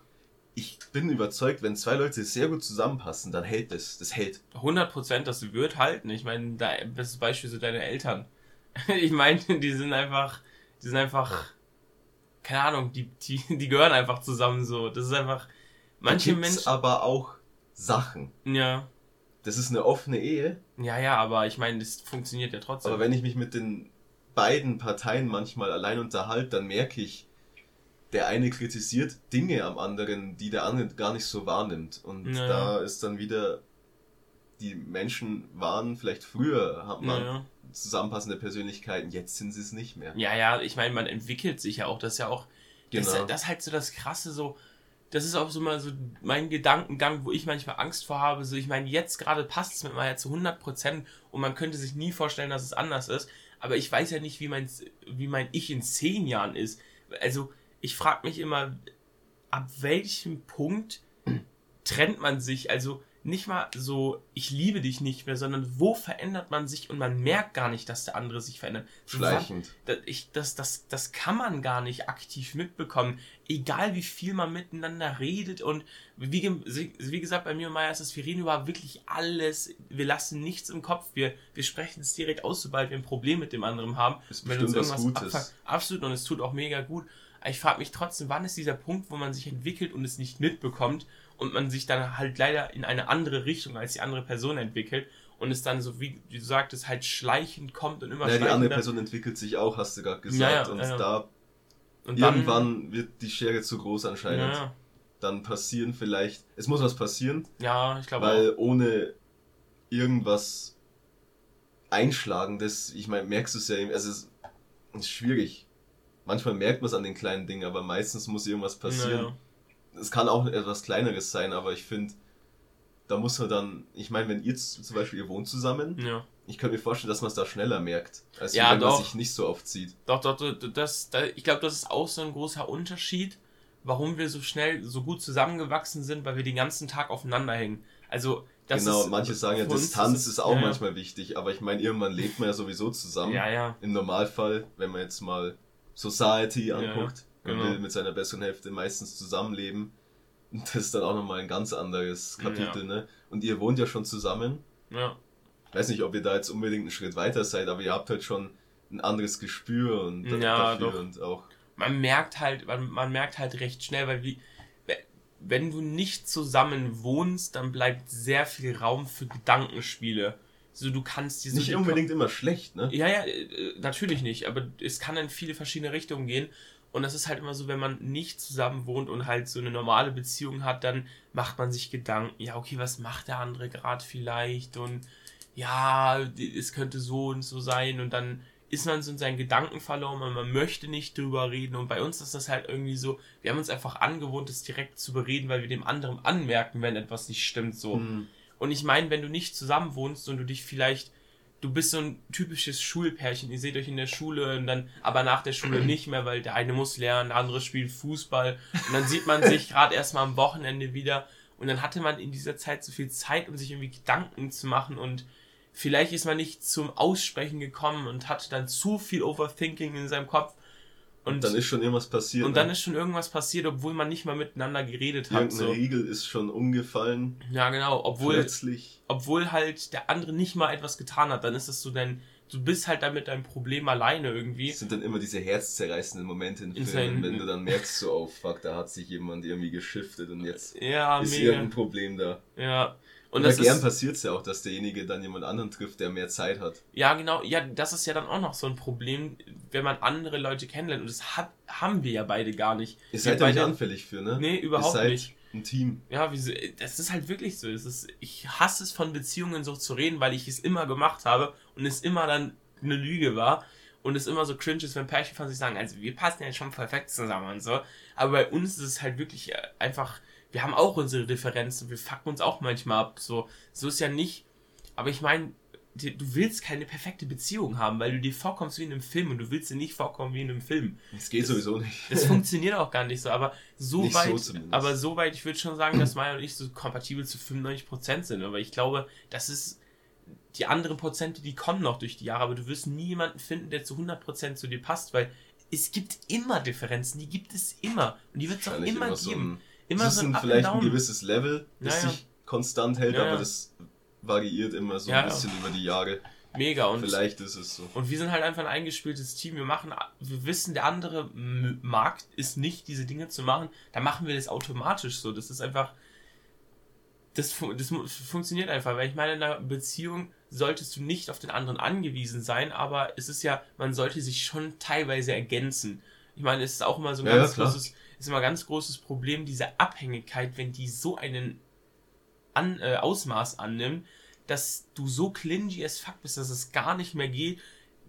ich bin überzeugt, wenn zwei Leute sehr gut zusammenpassen, dann hält das. Das hält. 100 Prozent, das wird halten. Ich meine, da, das Beispiel so deine Eltern. <laughs> ich meine, die sind einfach, die sind einfach, keine Ahnung, die, die, die gehören einfach zusammen so. Das ist einfach, manche Menschen. aber auch Sachen. Ja. Das ist eine offene Ehe. Ja, ja, aber ich meine, das funktioniert ja trotzdem. Aber wenn ich mich mit den beiden Parteien manchmal allein unterhalte, dann merke ich, der eine kritisiert Dinge am anderen, die der andere gar nicht so wahrnimmt. Und ja. da ist dann wieder, die Menschen waren vielleicht früher, hat man ja, zusammenpassende Persönlichkeiten, jetzt sind sie es nicht mehr. Ja, ja, ich meine, man entwickelt sich ja auch, das ist ja auch, genau. das, das ist halt so das Krasse, so, das ist auch so mal so mein Gedankengang, wo ich manchmal Angst vor habe, so, ich meine, jetzt gerade passt es mit ja zu 100% und man könnte sich nie vorstellen, dass es anders ist, aber ich weiß ja nicht, wie mein, wie mein Ich in 10 Jahren ist. Also, ich frage mich immer, ab welchem Punkt trennt man sich, also, nicht mal so, ich liebe dich nicht mehr, sondern wo verändert man sich und man merkt gar nicht, dass der andere sich verändert. Schleichend. Das, das, das, das kann man gar nicht aktiv mitbekommen. Egal wie viel man miteinander redet und wie, wie gesagt, bei mir und Maya ist das, wir reden über wirklich alles. Wir lassen nichts im Kopf. Wir, wir sprechen es direkt aus, sobald wir ein Problem mit dem anderen haben. Ist wenn uns irgendwas Gutes. Absolut und es tut auch mega gut. Ich frage mich trotzdem, wann ist dieser Punkt, wo man sich entwickelt und es nicht mitbekommt und man sich dann halt leider in eine andere Richtung als die andere Person entwickelt und es dann so, wie du sagtest, halt schleichend kommt und immer Ja, die andere Person entwickelt sich auch, hast du gerade gesagt. Ja, ja, und ja. da und irgendwann dann, wird die Schere zu groß anscheinend. Ja, dann passieren vielleicht, es muss was passieren. Ja, ich glaube Weil auch. ohne irgendwas Einschlagendes, ich meine, merkst du es ja, also es ist schwierig. Manchmal merkt man es an den kleinen Dingen, aber meistens muss irgendwas passieren es kann auch etwas Kleineres sein, aber ich finde, da muss man dann, ich meine, wenn ihr zum Beispiel, ihr wohnt zusammen, ja. ich könnte mir vorstellen, dass man es da schneller merkt, als ja, wenn doch. man sich nicht so oft sieht. Doch, doch, das, das, ich glaube, das ist auch so ein großer Unterschied, warum wir so schnell, so gut zusammengewachsen sind, weil wir den ganzen Tag aufeinander hängen. Also, das genau, ist, manche sagen ja, Distanz ist, ist auch ja, manchmal wichtig, aber ich meine, irgendwann lebt man ja sowieso zusammen. Ja, ja. Im Normalfall, wenn man jetzt mal Society anguckt, genau. will mit seiner besseren Hälfte meistens zusammenleben. Und <laughs> das ist dann auch nochmal ein ganz anderes Kapitel, ja. ne? Und ihr wohnt ja schon zusammen. Ja. Ich weiß nicht, ob ihr da jetzt unbedingt einen Schritt weiter seid, aber ihr habt halt schon ein anderes Gespür und ja, dafür doch. und auch. Man merkt halt, man, man merkt halt recht schnell, weil wie, wenn du nicht zusammen wohnst, dann bleibt sehr viel Raum für Gedankenspiele. So, du kannst diese. Nicht unbedingt immer schlecht, ne? Ja, ja, äh, natürlich nicht, aber es kann in viele verschiedene Richtungen gehen. Und das ist halt immer so, wenn man nicht zusammen wohnt und halt so eine normale Beziehung hat, dann macht man sich Gedanken, ja, okay, was macht der andere gerade vielleicht? Und ja, es könnte so und so sein. Und dann ist man so in seinen Gedanken verloren und man möchte nicht drüber reden. Und bei uns ist das halt irgendwie so, wir haben uns einfach angewohnt, es direkt zu bereden, weil wir dem anderen anmerken, wenn etwas nicht stimmt. so. Mhm. Und ich meine, wenn du nicht zusammen wohnst und du dich vielleicht du bist so ein typisches Schulpärchen. Ihr seht euch in der Schule und dann aber nach der Schule <clears throat> nicht mehr, weil der eine muss lernen, der andere spielt Fußball. Und dann sieht man sich gerade erstmal am Wochenende wieder. Und dann hatte man in dieser Zeit so viel Zeit, um sich irgendwie Gedanken zu machen. Und vielleicht ist man nicht zum Aussprechen gekommen und hatte dann zu viel Overthinking in seinem Kopf Und, und, dann ist schon irgendwas passiert. Und dann ne? ist schon irgendwas passiert, obwohl man nicht mal miteinander geredet hat. Irgendeine so. Riegel ist schon umgefallen. Ja, genau. Obwohl, plötzlich. obwohl halt der andere nicht mal etwas getan hat. Dann ist es so dein, du bist halt damit dein Problem alleine irgendwie. Das sind dann immer diese herzzerreißenden Momente in Filmen, wenn du dann merkst, so, oh fuck, da hat sich jemand irgendwie geschiftet und jetzt ja, ist mega. irgendein Problem da. Ja. Und Oder gern passiert es ja auch, dass derjenige dann jemand anderen trifft, der mehr Zeit hat. Ja, genau. Ja, das ist ja dann auch noch so ein Problem, wenn man andere Leute kennenlernt. Und das hat, haben wir ja beide gar nicht. Ihr seid ja nicht anfällig für, ne? Nee, überhaupt Ihr seid nicht. Ein Team. Ja, wie, das ist halt wirklich so. Es ist, ich hasse es von Beziehungen so zu reden, weil ich es immer gemacht habe und es immer dann eine Lüge war und es immer so cringe ist, wenn Pärchen von sich sagen, also wir passen ja schon perfekt zusammen und so. Aber bei uns ist es halt wirklich äh, einfach wir haben auch unsere Differenzen, wir fucken uns auch manchmal ab. So, so ist ja nicht. Aber ich meine, du willst keine perfekte Beziehung haben, weil du dir vorkommst wie in einem Film und du willst dir nicht vorkommen wie in einem Film. Das geht das, sowieso nicht. Das funktioniert auch gar nicht so, aber so nicht weit, so aber so weit, ich würde schon sagen, dass Maya und ich so kompatibel zu 95% sind, aber ich glaube, das ist die anderen Prozente, die kommen noch durch die Jahre, aber du wirst nie jemanden finden, der zu 100% zu dir passt, weil es gibt immer Differenzen, die gibt es immer und die wird es auch immer, immer geben. So Immer das so ist ein, vielleicht ein gewisses Level, das ja, sich konstant hält, ja, aber das variiert immer so ein bisschen über die Jahre. Mega und vielleicht ist es so. Und wir sind halt einfach ein eingespieltes Team. Wir machen, wir wissen, der andere Markt ist nicht, diese Dinge zu machen. Da machen wir das automatisch so. Das ist einfach, das, das funktioniert einfach, weil ich meine, in einer Beziehung solltest du nicht auf den anderen angewiesen sein, aber es ist ja, man sollte sich schon teilweise ergänzen. Ich meine, es ist auch immer so ein ja, ganz großes, ist immer ein ganz großes Problem, diese Abhängigkeit, wenn die so einen An, äh, Ausmaß annimmt, dass du so clingy as fuck bist, dass es gar nicht mehr geht,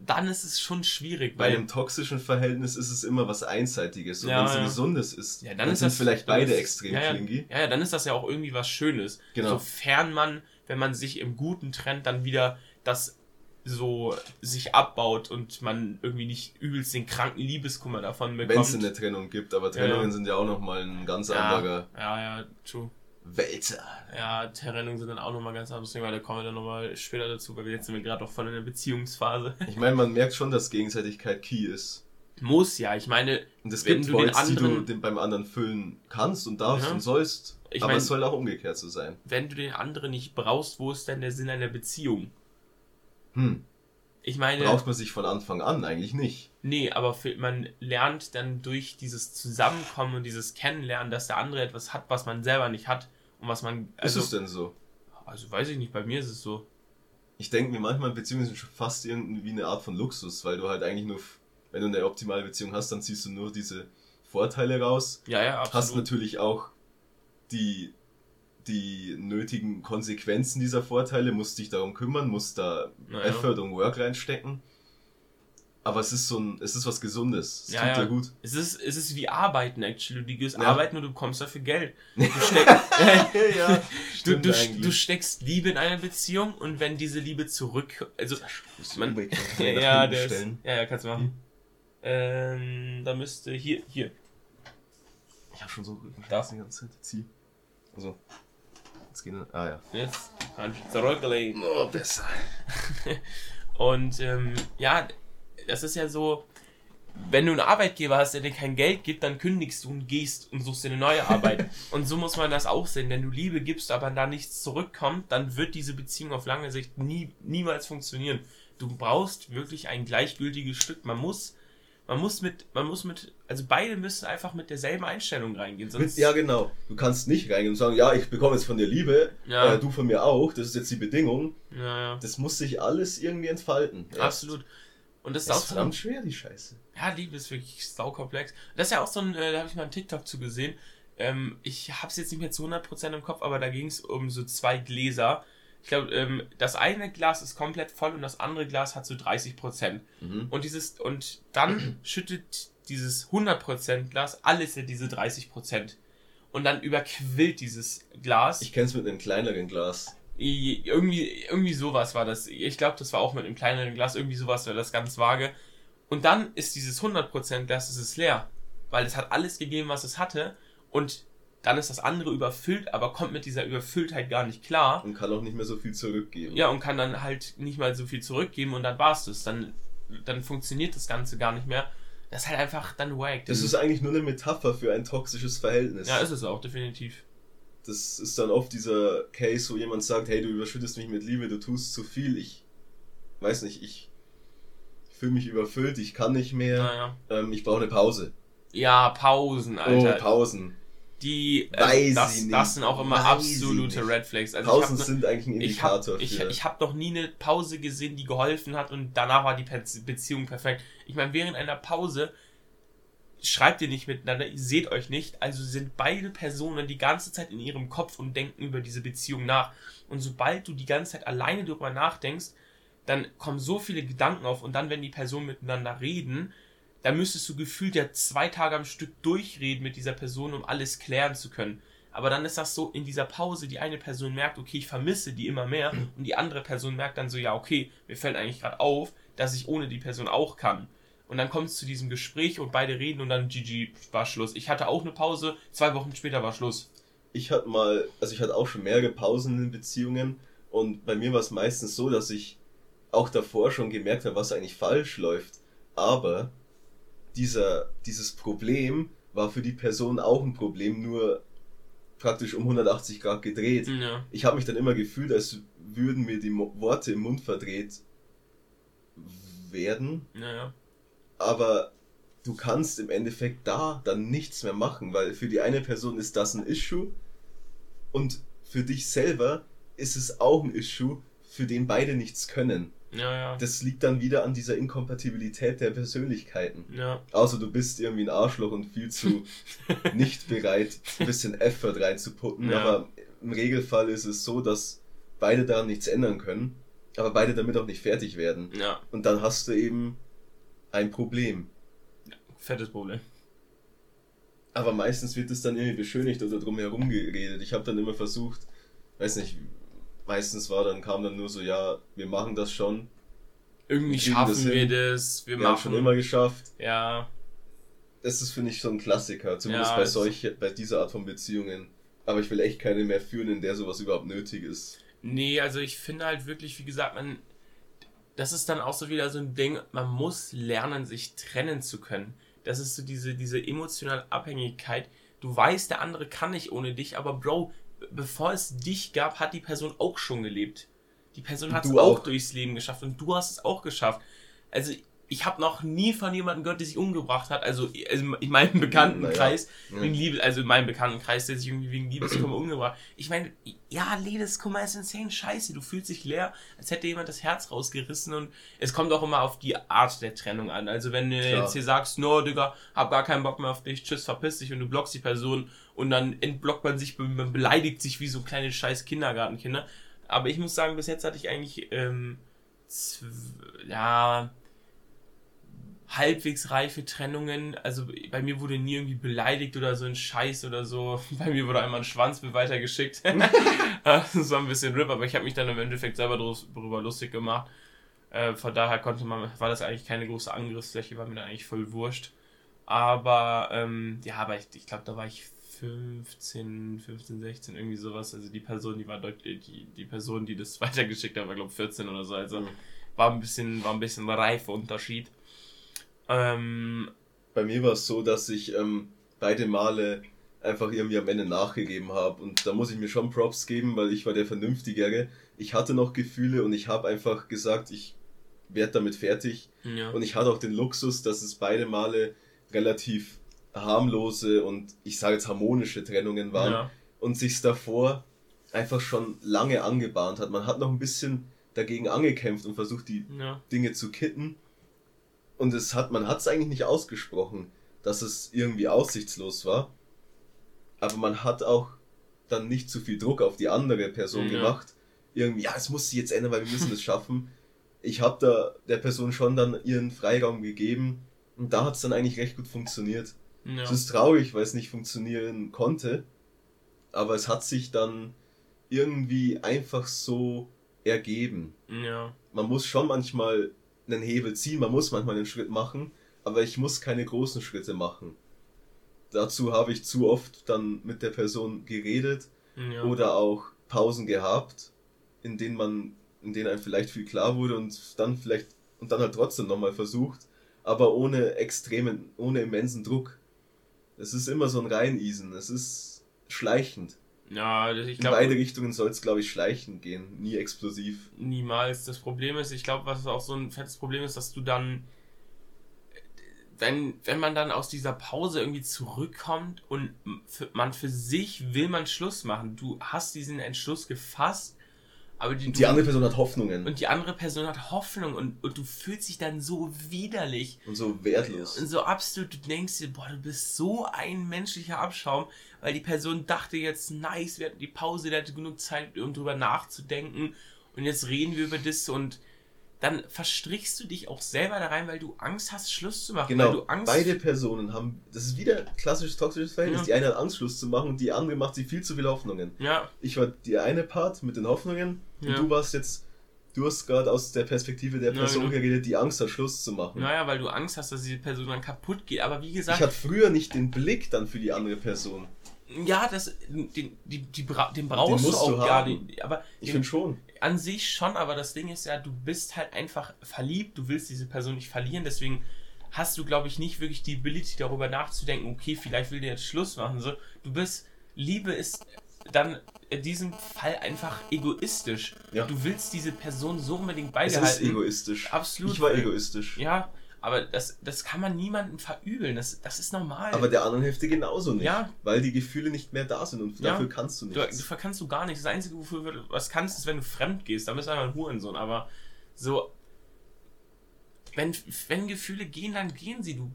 dann ist es schon schwierig. Bei einem toxischen Verhältnis ist es immer was Einseitiges. Und ja, wenn es ein gesundes ist, ja, dann, dann ist sind das, vielleicht beide extrem ja, clingy. Ja, ja, dann ist das ja auch irgendwie was Schönes. Genau. Sofern man, wenn man sich im Guten trennt, dann wieder das so sich abbaut und man irgendwie nicht übelst den kranken Liebeskummer davon bekommt. Wenn es eine Trennung gibt, aber Trennungen ja. sind ja auch nochmal ein ganz ja. anderer. Ja, ja, true. Wälzer. Ja, Trennungen sind dann auch nochmal ganz anders, weil da kommen wir dann nochmal später dazu, weil wir jetzt sind wir gerade auch voll in der Beziehungsphase. Ich meine, man merkt schon, dass Gegenseitigkeit key ist. Muss ja, ich meine, und es gibt du Voids, den anderen, die du den beim anderen füllen kannst und darfst ja. und sollst. Ich aber mein, es soll auch umgekehrt so sein. Wenn du den anderen nicht brauchst, wo ist denn der Sinn einer Beziehung? Hm. Ich meine. Braucht man sich von Anfang an eigentlich nicht. Nee, aber man lernt dann durch dieses Zusammenkommen und dieses Kennenlernen, dass der andere etwas hat, was man selber nicht hat und was man. Also, ist es denn so? Also weiß ich nicht, bei mir ist es so. Ich denke mir manchmal, Beziehungen sind schon fast irgendwie eine Art von Luxus, weil du halt eigentlich nur, wenn du eine optimale Beziehung hast, dann ziehst du nur diese Vorteile raus. Ja, ja, absolut. Hast natürlich auch die die nötigen Konsequenzen dieser Vorteile, musst dich darum kümmern, musst da naja. Effort und Work reinstecken. Aber es ist so ein, es ist was Gesundes. Es ja, tut ja. dir gut. Es ist, es ist wie Arbeiten, actually. Du gehst ja. arbeiten und du bekommst dafür Geld. <laughs> Du, steck, ja, <laughs> du, du, du, steckst Liebe in eine Beziehung und wenn diese Liebe zurück, also, man, <laughs> ja, der ist, ja, ja, kannst du machen. Hm. Ähm, da müsste, hier, hier. Ich hab schon so das die ganze Zeit. Zieh. Also. Jetzt gehen Ah ja. Jetzt kann ich zurücklegen. Oh, besser. <laughs> und ähm, ja, das ist ja so, wenn du einen Arbeitgeber hast, der dir kein Geld gibt, dann kündigst du und gehst und suchst dir eine neue Arbeit. <laughs> und so muss man das auch sehen. Wenn du Liebe gibst, aber da nichts zurückkommt, dann wird diese Beziehung auf lange Sicht nie, niemals funktionieren. Du brauchst wirklich ein gleichgültiges Stück. Man muss man muss mit, man muss mit, also beide müssen einfach mit derselben Einstellung reingehen. Sonst ja, genau. Du kannst nicht reingehen und sagen, ja, ich bekomme jetzt von dir Liebe, ja. äh, du von mir auch, das ist jetzt die Bedingung. Ja, ja. Das muss sich alles irgendwie entfalten. Absolut. Und das ist, das ist auch verdammt schwer, die Scheiße. Ja, Liebe ist wirklich saukomplex. Das ist ja auch so ein, äh, da habe ich mal einen TikTok zu gesehen. Ähm, ich habe es jetzt nicht mehr zu 100% im Kopf, aber da ging es um so zwei Gläser ich glaube, ähm, das eine Glas ist komplett voll und das andere Glas hat so 30 Prozent. Mhm. Und dieses, und dann <clears throat> schüttet dieses 100 Prozent Glas alles in diese 30 Prozent. Und dann überquillt dieses Glas. Ich kenne es mit einem kleineren Glas. Irgendwie, irgendwie sowas war das. Ich glaube, das war auch mit einem kleineren Glas. Irgendwie sowas war das ganz vage. Und dann ist dieses 100% Glas, das ist leer. Weil es hat alles gegeben, was es hatte. Und dann ist das andere überfüllt, aber kommt mit dieser Überfülltheit gar nicht klar. Und kann auch nicht mehr so viel zurückgeben. Ja, und kann dann halt nicht mal so viel zurückgeben und dann war es das. Dann, dann funktioniert das Ganze gar nicht mehr. Das ist halt einfach dann wack. Das ist eigentlich nur eine Metapher für ein toxisches Verhältnis. Ja, ist es auch, definitiv. Das ist dann oft dieser Case, wo jemand sagt, hey, du überschüttest mich mit Liebe, du tust zu viel, ich weiß nicht, ich fühle mich überfüllt, ich kann nicht mehr, Naja. ähm, ich brauche eine Pause. Ja, Pausen, Alter. Oh, Pausen. Die, äh, das, das sind auch immer Weiß absolute. Red Flags. Also Pausen ich hab, sind eigentlich ein habe Indikator ich, ich hab noch nie eine Pause gesehen, die geholfen hat und danach war die Beziehung perfekt. Ich meine, während einer Pause schreibt ihr nicht miteinander, ihr seht euch nicht, also sind beide Personen die ganze Zeit in ihrem Kopf und denken über diese Beziehung nach. Und sobald du die ganze Zeit alleine darüber nachdenkst, dann kommen so viele Gedanken auf und dann, wenn die Personen miteinander reden, dann müsstest du gefühlt ja zwei Tage am Stück durchreden mit dieser Person, um alles klären zu können. Aber dann ist das so in dieser Pause, die eine Person merkt, okay, ich vermisse die immer mehr und die andere Person merkt dann so, ja, okay, mir fällt eigentlich gerade auf, dass ich ohne die Person auch kann. Und dann kommt es zu diesem Gespräch und beide reden und dann GG war Schluss. Ich hatte auch eine Pause, zwei Wochen später war Schluss. ich hatte mal, also ich hatte auch schon mehrere Pausen in Beziehungen und bei mir war es meistens so, dass ich auch davor schon gemerkt habe, was eigentlich falsch läuft. Aber dieser, dieses Problem war für die Person auch ein Problem, nur praktisch um 180 Grad gedreht. Ja. Ich habe mich dann immer gefühlt, als würden mir die Worte im Mund verdreht werden. Naja. aber du kannst im Endeffekt da dann nichts mehr machen, weil für die eine Person ist das ein Issue und für dich selber ist es auch ein Issue, für den beide nichts können. Ja, ja. Das liegt dann wieder an dieser Inkompatibilität der Persönlichkeiten. Ja. Außer du bist irgendwie ein Arschloch und viel zu <laughs> nicht bereit, ein bisschen Effort reinzuputten. Ja. Aber im Regelfall ist es so, dass beide daran nichts ändern können, aber beide damit auch nicht fertig werden. Ja. Und dann hast du eben ein Problem. Fettes Problem. Aber meistens wird es dann irgendwie beschönigt oder drum herum geredet. Ich habe dann immer versucht, weiß nicht, meistens war dann, kam dann nur so, ja, wir machen das schon. Irgendwie schaffen wir das. Wir, Wir haben machen. schon immer geschafft. Ja. Das ist, finde ich, so ein Klassiker, zumindest Ja, bei solche, bei dieser Art von Beziehungen. Aber ich will echt keine mehr führen, in der sowas überhaupt nötig ist. Nee, also ich finde halt wirklich, wie gesagt, man. Das ist dann auch so wieder so ein Ding, man muss lernen, sich trennen zu können. Das ist so diese, diese emotionale Abhängigkeit. Du weißt, der andere kann nicht ohne dich, aber Bro, bevor es dich gab, hat die Person auch schon gelebt. Die Person hat es auch. durchs Leben geschafft und du hast es auch geschafft. Also ich habe noch nie von jemandem gehört, der sich umgebracht hat. Also, also in meinem Bekanntenkreis, Ja. wegen Liebe, also in meinem Bekanntenkreis, der sich irgendwie wegen Liebeskummer umgebracht. Ich meine, ja, Liebeskummer ist insane scheiße. Du fühlst dich leer, als hätte jemand das Herz rausgerissen und es kommt auch immer auf die Art der Trennung an. Also wenn du Klar. jetzt hier sagst, no, Digga, hab gar keinen Bock mehr auf dich, tschüss, verpiss dich und du blockst die Person und dann entblockt man sich, man beleidigt sich wie so kleine scheiß Kindergartenkinder. Aber ich muss sagen, bis jetzt hatte ich eigentlich, ähm, ja, halbwegs reife Trennungen. Also bei mir wurde nie irgendwie beleidigt oder so ein Scheiß oder so. <laughs> Bei mir wurde einmal ein Schwanzbild weitergeschickt. <laughs> das war ein bisschen RIP, aber ich habe mich dann im Endeffekt selber darüber lustig gemacht. Äh, von daher konnte man, war das eigentlich keine große Angriffsfläche, war mir dann eigentlich voll wurscht. Aber ähm, ja, aber ich, ich glaube, da war ich 15, 15, 16, irgendwie sowas. Also die Person, die war deutlich, die, die Person, die das <laughs> weitergeschickt hat, war glaube 14 oder so. Also Mhm. war ein bisschen, war ein bisschen reifer Unterschied. Ähm, Bei mir war es so, dass ich ähm, beide Male einfach irgendwie am Ende nachgegeben habe. Und da muss ich mir schon Props geben, weil ich war der Vernünftigere. Ich hatte noch Gefühle und ich habe einfach gesagt, ich werde damit fertig. ja. Und ich hatte auch den Luxus, dass es beide Male relativ harmlose und ich sage jetzt harmonische Trennungen waren ja. und sich's davor einfach schon lange angebahnt hat. Man hat noch ein bisschen dagegen angekämpft und versucht, die ja. Dinge zu kitten. Und es hat, man hat es eigentlich nicht ausgesprochen, dass es irgendwie aussichtslos war. Aber man hat auch dann nicht zu viel Druck auf die andere Person Ja. gemacht. Irgendwie, ja, es muss sich jetzt ändern, weil wir müssen es schaffen. Ich habe da der Person schon dann ihren Freiraum gegeben und da hat es dann eigentlich recht gut funktioniert. ja. Es ist traurig, weil es nicht funktionieren konnte, aber es hat sich dann irgendwie einfach so ergeben ja. man muss schon manchmal einen Hebel ziehen, man muss manchmal einen Schritt machen, aber ich muss keine großen Schritte machen. Dazu habe ich zu oft dann mit der Person geredet ja. oder auch Pausen gehabt, in denen man, in denen einem vielleicht viel klar wurde und dann vielleicht und dann halt trotzdem nochmal versucht. aber ohne extremen, ohne immensen Druck. Es ist immer so ein Reineisen. Es ist schleichend. Ja, ich glaube. In beide Richtungen soll es, glaube ich, schleichend gehen, nie explosiv. Niemals. Das Problem ist, ich glaube, was auch so ein fettes Problem ist, dass du dann, wenn, wenn man dann aus dieser Pause irgendwie zurückkommt und für, man für sich will man Schluss machen, du hast diesen Entschluss gefasst aber die, und die andere Person hat Hoffnungen. Und die andere Person hat Hoffnung und, und du fühlst dich dann so widerlich. Und so wertlos. Und so absolut, du denkst dir, boah, du bist so ein menschlicher Abschaum, weil die Person dachte jetzt, nice, wir hatten die Pause, der hatte genug Zeit, um drüber nachzudenken. Und jetzt reden wir über das und dann verstrichst du dich auch selber da rein, weil du Angst hast, Schluss zu machen. Genau, beide Personen haben, das ist wieder klassisches toxisches Verhältnis. Ja. Die eine hat Angst, Schluss zu machen und die andere macht sich viel zu viele Hoffnungen. Ja. Ich war die eine Part mit den Hoffnungen und ja. du warst jetzt, du hast gerade aus der Perspektive der Person ja, genau. geredet, die Angst hat, Schluss zu machen. Naja, weil du Angst hast, dass diese Person dann kaputt geht. Aber wie gesagt... Ich hatte früher nicht den Blick dann für die andere Person. Ja, das, den, die, die, den brauchst den du auch gar nicht. Aber ich finde schon an sich schon, aber das Ding ist ja, du bist halt einfach verliebt, du willst diese Person nicht verlieren, deswegen hast du, glaube ich, nicht wirklich die Ability darüber nachzudenken, okay, vielleicht will der jetzt Schluss machen. So, du bist, Liebe ist dann in diesem Fall einfach egoistisch. Ja. Du willst diese Person so unbedingt beibehalten. Es ist egoistisch. Absolut. Ich war egoistisch. Ja, aber das, das kann man niemandem verübeln. Das, das ist normal. Aber der anderen Hälfte genauso nicht. Ja. Weil die Gefühle nicht mehr da sind und ja. dafür kannst du nichts. Dafür kannst du gar nichts. Das Einzige, wofür du was kannst, ist, wenn du fremd gehst. Da bist du einfach ein Hurensohn. Aber so. Wenn, wenn Gefühle gehen, dann gehen sie. Du.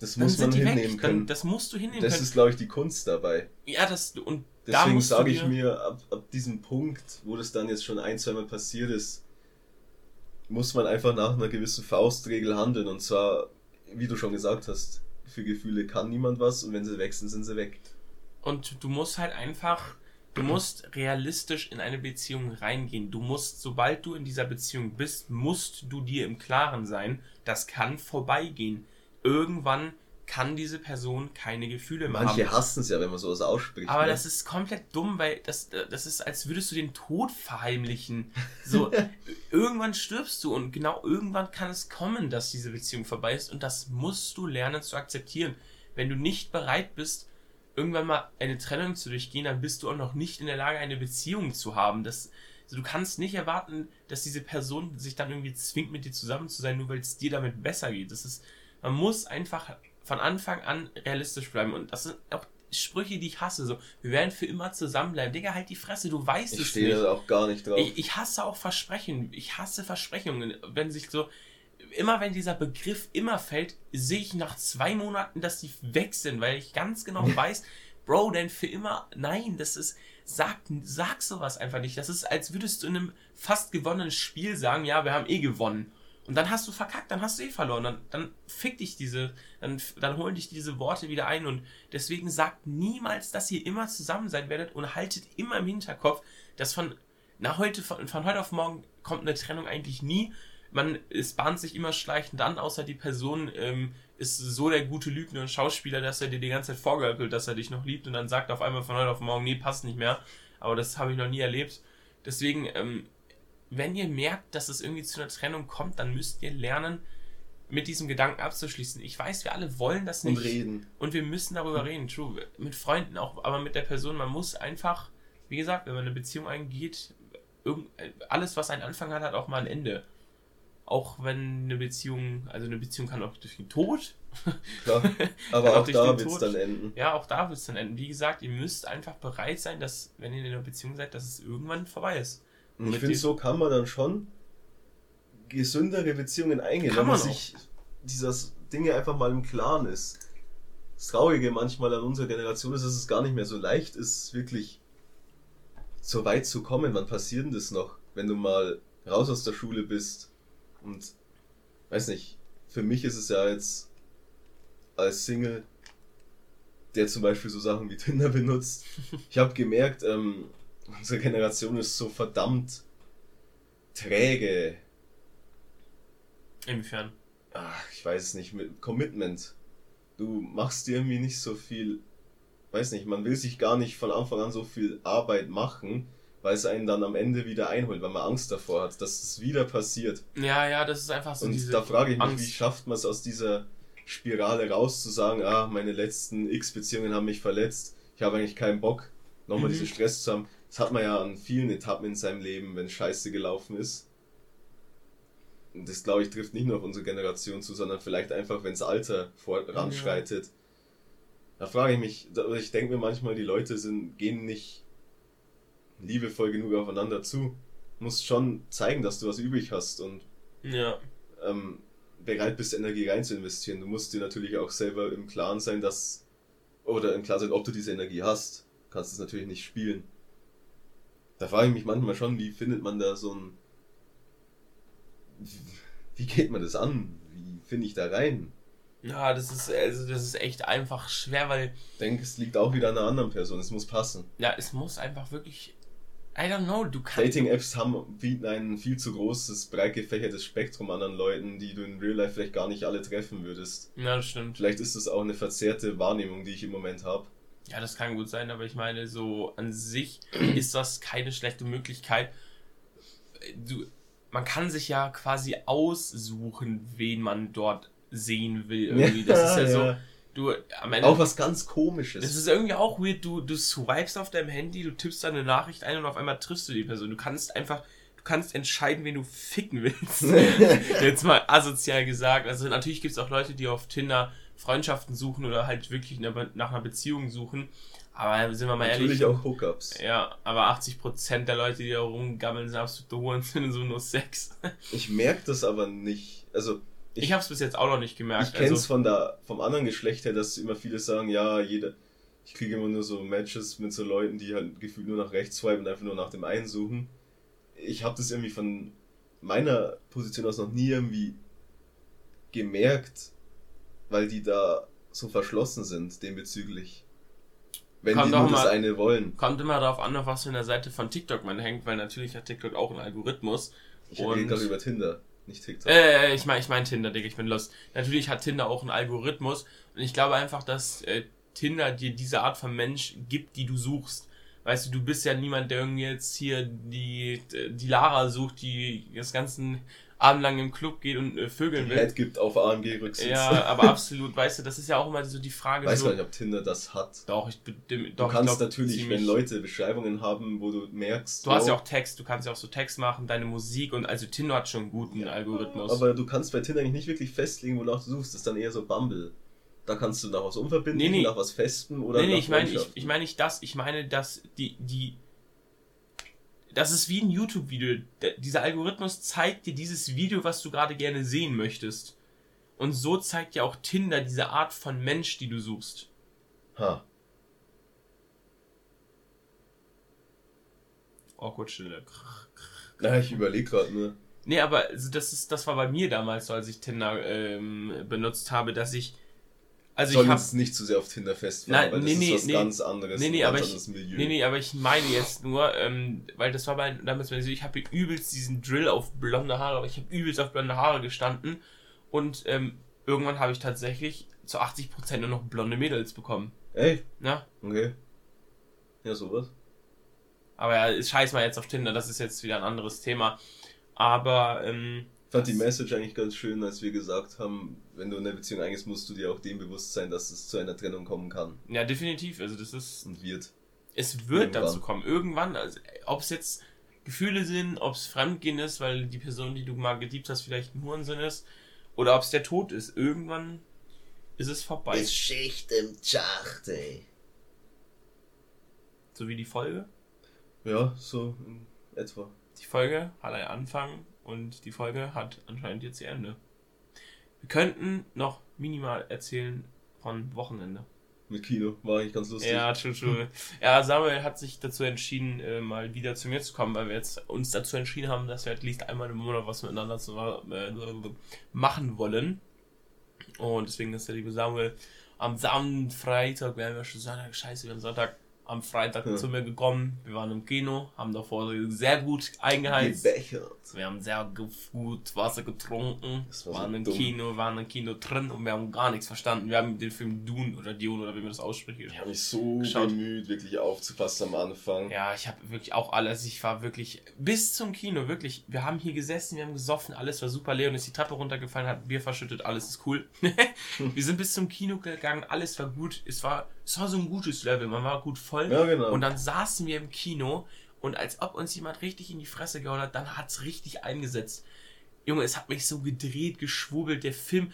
Das muss man hinnehmen können. Dann, das musst du hinnehmen das können. Das ist, glaube ich, die Kunst dabei. Ja, das. Und Deswegen sage ich mir, ab, ab diesem Punkt, wo das dann jetzt schon ein, zweimal passiert ist, muss man einfach nach einer gewissen Faustregel handeln. Und zwar, wie du schon gesagt hast, für Gefühle kann niemand was und wenn sie weg sind, sind sie weg. Und du musst halt einfach, du musst realistisch in eine Beziehung reingehen. Du musst, sobald du in dieser Beziehung bist, musst du dir im Klaren sein, das kann vorbeigehen. Irgendwann kann diese Person keine Gefühle mehr Manche haben. Manche hassen es ja, wenn man sowas ausspricht. Aber ne? das ist komplett dumm, weil das, das ist, als würdest du den Tod verheimlichen. So, <laughs> irgendwann stirbst du und genau irgendwann kann es kommen, dass diese Beziehung vorbei ist und das musst du lernen zu akzeptieren. Wenn du nicht bereit bist, irgendwann mal eine Trennung zu durchgehen, dann bist du auch noch nicht in der Lage, eine Beziehung zu haben. Das, also du kannst nicht erwarten, dass diese Person sich dann irgendwie zwingt, mit dir zusammen zu sein, nur weil es dir damit besser geht. Das ist, man muss einfach von Anfang an realistisch bleiben. Und das sind auch Sprüche, die ich hasse. So, wir werden für immer zusammenbleiben. Digga, halt die Fresse, du weißt ich es nicht. Ich stehe auch gar nicht drauf. Ich, ich, hasse auch Versprechen. Ich hasse Versprechungen. Wenn sich so, immer wenn dieser Begriff immer fällt, sehe ich nach zwei Monaten, dass die weg sind, weil ich ganz genau <laughs> weiß, Bro, denn für immer, nein, das ist, sag, sag sowas einfach nicht. Das ist, als würdest du in einem fast gewonnenen Spiel sagen, ja, wir haben eh gewonnen. Und dann hast du verkackt, dann hast du eh verloren. Dann, dann fick dich diese, dann, dann holen dich diese Worte wieder ein. Und deswegen sagt niemals, dass ihr immer zusammen sein werdet und haltet immer im Hinterkopf, dass von, na, heute, von, von heute auf morgen kommt eine Trennung eigentlich nie. Man, es bahnt sich immer schleichend an, außer die Person ähm, ist so der gute Lügner und Schauspieler, dass er dir die ganze Zeit vorgeöppelt, dass er dich noch liebt und dann sagt auf einmal von heute auf morgen, nee, passt nicht mehr. Aber das habe ich noch nie erlebt. Deswegen, ähm, wenn ihr merkt, dass es irgendwie zu einer Trennung kommt, dann müsst ihr lernen, mit diesem Gedanken abzuschließen. Ich weiß, wir alle wollen das nicht. Und reden. Und wir müssen darüber reden, true. Mit Freunden auch, aber mit der Person, man muss einfach, wie gesagt, wenn man eine Beziehung eingeht, alles, was einen Anfang hat, hat auch mal ein Ende. Auch wenn eine Beziehung, also eine Beziehung kann auch durch den Tod. Klar, <laughs> aber auch, auch da wird es dann enden. Ja, auch da wird es dann enden. Wie gesagt, ihr müsst einfach bereit sein, dass, wenn ihr in einer Beziehung seid, dass es irgendwann vorbei ist. Und ich finde, so kann man dann schon gesündere Beziehungen eingehen, wenn man, sich dieser Dinge einfach mal im Klaren ist. Das Traurige manchmal an unserer Generation ist, dass es gar nicht mehr so leicht ist, wirklich so weit zu kommen. Wann passiert denn das noch, wenn du mal raus aus der Schule bist? Und weiß nicht, für mich ist es ja jetzt als Single, der zum Beispiel so Sachen wie Tinder benutzt. <laughs> Ich habe gemerkt, ähm, unsere Generation ist so verdammt träge. Inwiefern? Ach, ich weiß es nicht, mit Commitment. Du machst dir irgendwie nicht so viel, weiß nicht, man will sich gar nicht von Anfang an so viel Arbeit machen, weil es einen dann am Ende wieder einholt, weil man Angst davor hat, dass es wieder passiert. Ja, ja, das ist einfach so Und da frage ich mich, Angst. wie schafft man es aus dieser Spirale raus, zu sagen, ah, meine letzten X-Beziehungen haben mich verletzt, ich habe eigentlich keinen Bock, nochmal Mhm. diesen Stress zu haben. Das hat man ja an vielen Etappen in seinem Leben, wenn Scheiße gelaufen ist. Und das, glaube ich, trifft nicht nur auf unsere Generation zu, sondern vielleicht einfach, wenn das Alter voranschreitet. Da frage ich mich, ich denke mir manchmal, die Leute sind, gehen nicht liebevoll genug aufeinander zu. Musst schon zeigen, dass du was übrig hast und Ja. ähm, bereit bist, Energie rein zu investieren. Du musst dir natürlich auch selber im Klaren sein, dass, oder im Klaren sein, ob du diese Energie hast. Du kannst es natürlich nicht spielen. Da frage ich mich manchmal schon, wie findet man da so ein, wie geht man das an? Wie finde ich da rein? Ja, das ist, also das ist echt einfach schwer, weil, Ich denke, es liegt auch wieder an einer anderen Person. Es muss passen. ja, es muss einfach wirklich. I don't know, du kannst. Dating-Apps haben, bieten ein viel zu großes, breit gefächertes Spektrum an an Leuten, die du in Real Life vielleicht gar nicht alle treffen würdest. Ja, das stimmt. Vielleicht ist es auch eine verzerrte Wahrnehmung, die ich im Moment habe. Ja, das kann gut sein, aber ich meine, so an sich <clears throat> ist das keine schlechte Möglichkeit. Du, man kann sich ja quasi aussuchen, wen man dort sehen will. <laughs> Irgendwie. Das ist ja so. Du, am Ende. Auch was ganz komisches. Das ist irgendwie auch weird, du, du swipest auf deinem Handy, du tippst da eine Nachricht ein und auf einmal triffst du die Person. Du kannst einfach, du kannst entscheiden, wen du ficken willst. <laughs> Jetzt mal asozial gesagt. Also natürlich gibt es auch Leute, die auf Tinder Freundschaften suchen oder halt wirklich nach einer Beziehung suchen. Aber sind wir mal Natürlich ehrlich. auch Hookups. Ja, aber 80% der Leute, die da rumgammeln, sind absolute Huren, <laughs> und so nur Sex. Ich merke das aber nicht. Also, Ich, ich, hab's bis jetzt auch noch nicht gemerkt. ich kenne es also, von der, vom anderen Geschlecht her, dass immer viele sagen, ja, jeder, ich kriege immer nur so Matches mit so Leuten, die halt gefühlt nur nach rechts swipen und einfach nur nach dem einen suchen. Ich habe das irgendwie von meiner Position aus noch nie irgendwie gemerkt, weil die da so verschlossen sind, dem bezüglich. Wenn Kommt die nur das mal- eine wollen. kommt immer darauf an, auf was für einer Seite von TikTok man hängt, weil natürlich hat TikTok auch einen Algorithmus. Ich rede gerade über Tinder, nicht TikTok. Äh, ich meine, ich mein Tinder, Digga, ich bin lost. Natürlich hat Tinder auch einen Algorithmus und ich glaube einfach, dass äh, Tinder dir diese Art von Mensch gibt, die du suchst. Weißt du, du bist ja niemand, der irgendwie jetzt hier die, die Lara sucht, die das ganzen Abend lang im Club geht und äh, vögeln will. Head gibt auf AMG-Rücksitz. Ja, aber absolut, weißt du, das ist ja auch immer so die Frage. Weiß so, gar nicht, ob Tinder das hat. Doch, ich Du doch, ich kannst glaub, natürlich, wenn Leute Beschreibungen haben, wo du merkst, Du hast wow, ja auch Text, du kannst ja auch so Text machen, deine Musik und also Tinder hat schon einen guten Algorithmus. aber du kannst bei Tinder eigentlich nicht wirklich festlegen, wonach du suchst. Das ist dann eher so Bumble. Da kannst du nach was Unverbindlichem, Nee, nee. nach was Festem oder nee, nee, nach ich meine, ich, ich meine nicht das, ich meine, dass die, die, das ist wie ein YouTube-Video. Dieser Algorithmus zeigt dir dieses Video, was du gerade gerne sehen möchtest. Und so zeigt ja auch Tinder diese Art von Mensch, die du suchst. Ha. Awkward Stille. Na, ich überlege gerade nur. Nee, aber also das ist, das war bei mir damals so, als ich Tinder ähm, benutzt habe, dass ich, also Soll ich uns nicht zu sehr auf Tinder festfahren, Nein, weil das nee, ist nee, was nee. ganz anderes. Nee, nee, aber ich, Milieu. nee, nee, aber ich meine jetzt nur, ähm, weil das war bei, damals ich habe übelst diesen Drill auf blonde Haare, aber ich habe übelst auf blonde Haare gestanden und ähm, irgendwann habe ich tatsächlich zu 80% nur noch blonde Mädels bekommen. Ey, Ja, okay. Ja, sowas. aber ja, ist scheiß mal jetzt auf Tinder, das ist jetzt wieder ein anderes Thema. Aber, ähm, fand die Message eigentlich ganz schön, als wir gesagt haben, wenn du in eine Beziehung eingehst, musst du dir auch dem bewusst sein, dass es zu einer Trennung kommen kann ja, definitiv, also das ist, und wird. es wird Irgendwann. dazu kommen. Irgendwann, also, ob es jetzt Gefühle sind, ob es Fremdgehen ist, weil die Person, die du mal geliebt hast, vielleicht ein Hurensinn ist, oder ob es der Tod ist. Irgendwann ist es vorbei. Schicht im Schacht, ey. so wie die Folge. Ja, so in etwa. Die Folge hat einen Anfang und die Folge hat anscheinend jetzt ihr Ende. Wir könnten noch minimal erzählen von Wochenende. Mit Kino war eigentlich ganz lustig. Ja, true, true. <laughs> Ja, Samuel hat sich dazu entschieden, äh, mal wieder zu mir zu kommen, weil wir jetzt uns dazu entschieden haben, dass wir at least einmal im Monat was miteinander zu, äh, machen wollen. Und deswegen ist der liebe Samuel am Samstag, Freitag, wir haben ja schon Sonntag, scheiße, wir haben Sonntag, am Freitag ja. zu mir gekommen. Wir waren im Kino, haben davor sehr gut eingeheizt. Gebechert. Wir haben sehr gut Wasser getrunken, war waren so im dumm. Kino, waren im Kino drin und wir haben gar nichts verstanden. Wir haben den Film Dune oder Dune oder wie man das ausspricht. Ich habe mich so geschaut. bemüht, wirklich aufzupassen am Anfang. Ja, ich habe wirklich auch alles. Ich war wirklich bis zum Kino, wirklich. Wir haben hier gesessen, wir haben gesoffen, alles war super. Leon ist die Treppe runtergefallen, hat Bier verschüttet, alles ist cool. <laughs> wir sind bis zum Kino gegangen, alles war gut. Es war, es war so ein gutes Level, man war gut voll. Ja, genau. Und dann saßen wir im Kino und als ob uns jemand richtig in die Fresse gehauen hat, dann hat es richtig eingesetzt. Junge, es hat mich so gedreht, geschwurbelt. Der Film,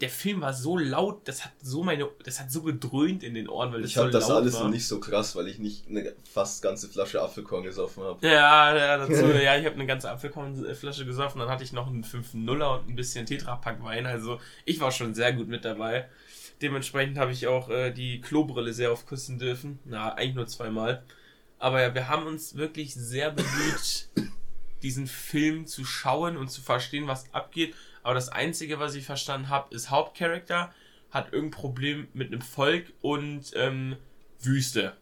der Film war so laut, das hat so meine, das hat so gedröhnt in den Ohren, weil das Ich habe so das alles war. nicht so krass, weil ich nicht eine fast ganze Flasche Apfelkorn gesoffen habe. Ja, ja, dazu, <laughs> ja, ich habe eine ganze Apfelkornflasche gesoffen, dann hatte ich noch einen 5-0er und ein bisschen Tetrapack Wein, also ich war schon sehr gut mit dabei. Dementsprechend habe ich auch äh, die Klobrille sehr oft küssen dürfen. Na, eigentlich nur zweimal. Aber ja, wir haben uns wirklich sehr bemüht, <coughs> diesen Film zu schauen und zu verstehen, was abgeht. Aber das Einzige, was ich verstanden habe, ist Hauptcharakter hat irgendein Problem mit einem Volk und ähm, Wüste.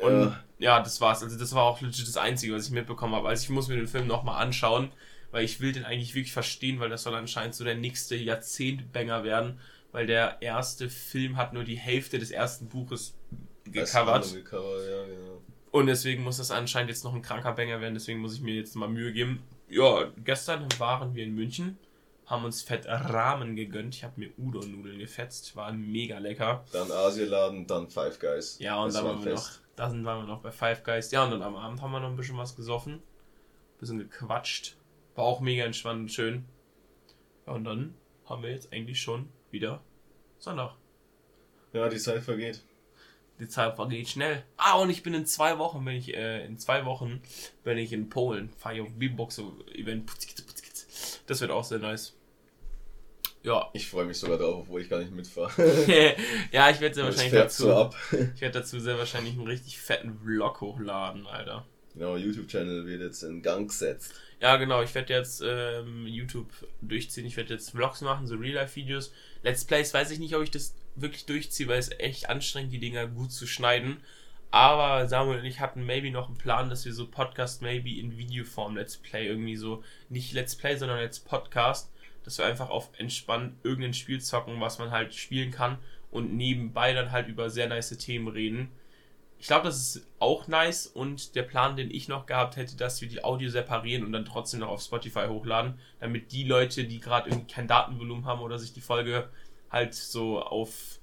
Und ja. ja, das war's. Also das war auch legit das Einzige, was ich mitbekommen habe. Also ich muss mir den Film nochmal anschauen, weil ich will den eigentlich wirklich verstehen, weil das soll anscheinend so der nächste Jahrzehntbanger werden weil der erste Film hat nur die Hälfte des ersten Buches gecovert. gecovert ja, genau. Und deswegen muss das anscheinend jetzt noch ein kranker Banger werden, deswegen muss ich mir jetzt mal Mühe geben. Ja, gestern waren wir in München, haben uns fett Rahmen gegönnt. Ich habe mir Udon-Nudeln gefetzt, war mega lecker. Dann Asialaden, dann Five Guys. Ja, und das dann waren wir noch, da waren wir noch bei Five Guys. Ja, und dann am Abend haben wir noch ein bisschen was gesoffen, ein bisschen gequatscht. War auch mega entspannt und schön. Ja, und dann haben wir jetzt eigentlich schon wieder Sonntag. Ja, die Zeit vergeht. Die Zeit vergeht schnell. Ah, und ich bin in zwei Wochen, bin ich, äh, in zwei Wochen bin ich in Polen. Fahre ich auf Beatbox-Event. Das wird auch sehr nice. Ja. Ich freue mich sogar drauf, obwohl ich gar nicht mitfahre. <laughs> ja, ich werde sehr wahrscheinlich dazu. So ich werde dazu sehr wahrscheinlich einen richtig fetten Vlog hochladen, Alter. Genau, YouTube-Channel wird jetzt in Gang gesetzt. Ja, genau, ich werde jetzt ähm, YouTube durchziehen. Ich werde jetzt Vlogs machen, so Real-Life-Videos. Let's Plays weiß ich nicht, ob ich das wirklich durchziehe, weil es echt anstrengend, die Dinger gut zu schneiden. Aber Samuel und ich hatten maybe noch einen Plan, dass wir so Podcast maybe in Videoform Let's Play irgendwie so, nicht Let's Play, sondern als Podcast, dass wir einfach auf entspannt irgendein Spiel zocken, was man halt spielen kann und nebenbei dann halt über sehr nice Themen reden ich glaube, das ist auch nice und der Plan, den ich noch gehabt hätte, dass wir die Audio separieren und dann trotzdem noch auf Spotify hochladen, damit die Leute, die gerade irgendwie kein Datenvolumen haben oder sich die Folge halt so auf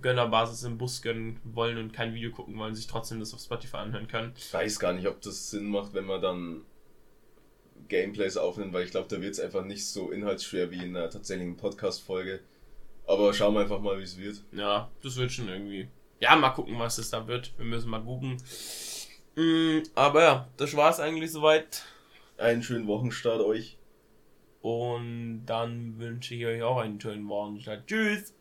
Gönnerbasis im Bus gönnen wollen und kein Video gucken wollen, sich trotzdem das auf Spotify anhören können. Ich weiß gar nicht, ob das Sinn macht, wenn man dann Gameplays aufnimmt, weil ich glaube, da wird es einfach nicht so inhaltsschwer wie in einer tatsächlichen Podcast-Folge. Aber schauen wir einfach mal, wie es wird. Ja, das wird schon irgendwie ja, mal gucken, was es da wird. Wir müssen mal gucken. Mm, aber ja, das war's eigentlich soweit. Einen schönen Wochenstart euch. Und dann wünsche ich euch auch einen schönen Wochenstart. Tschüss!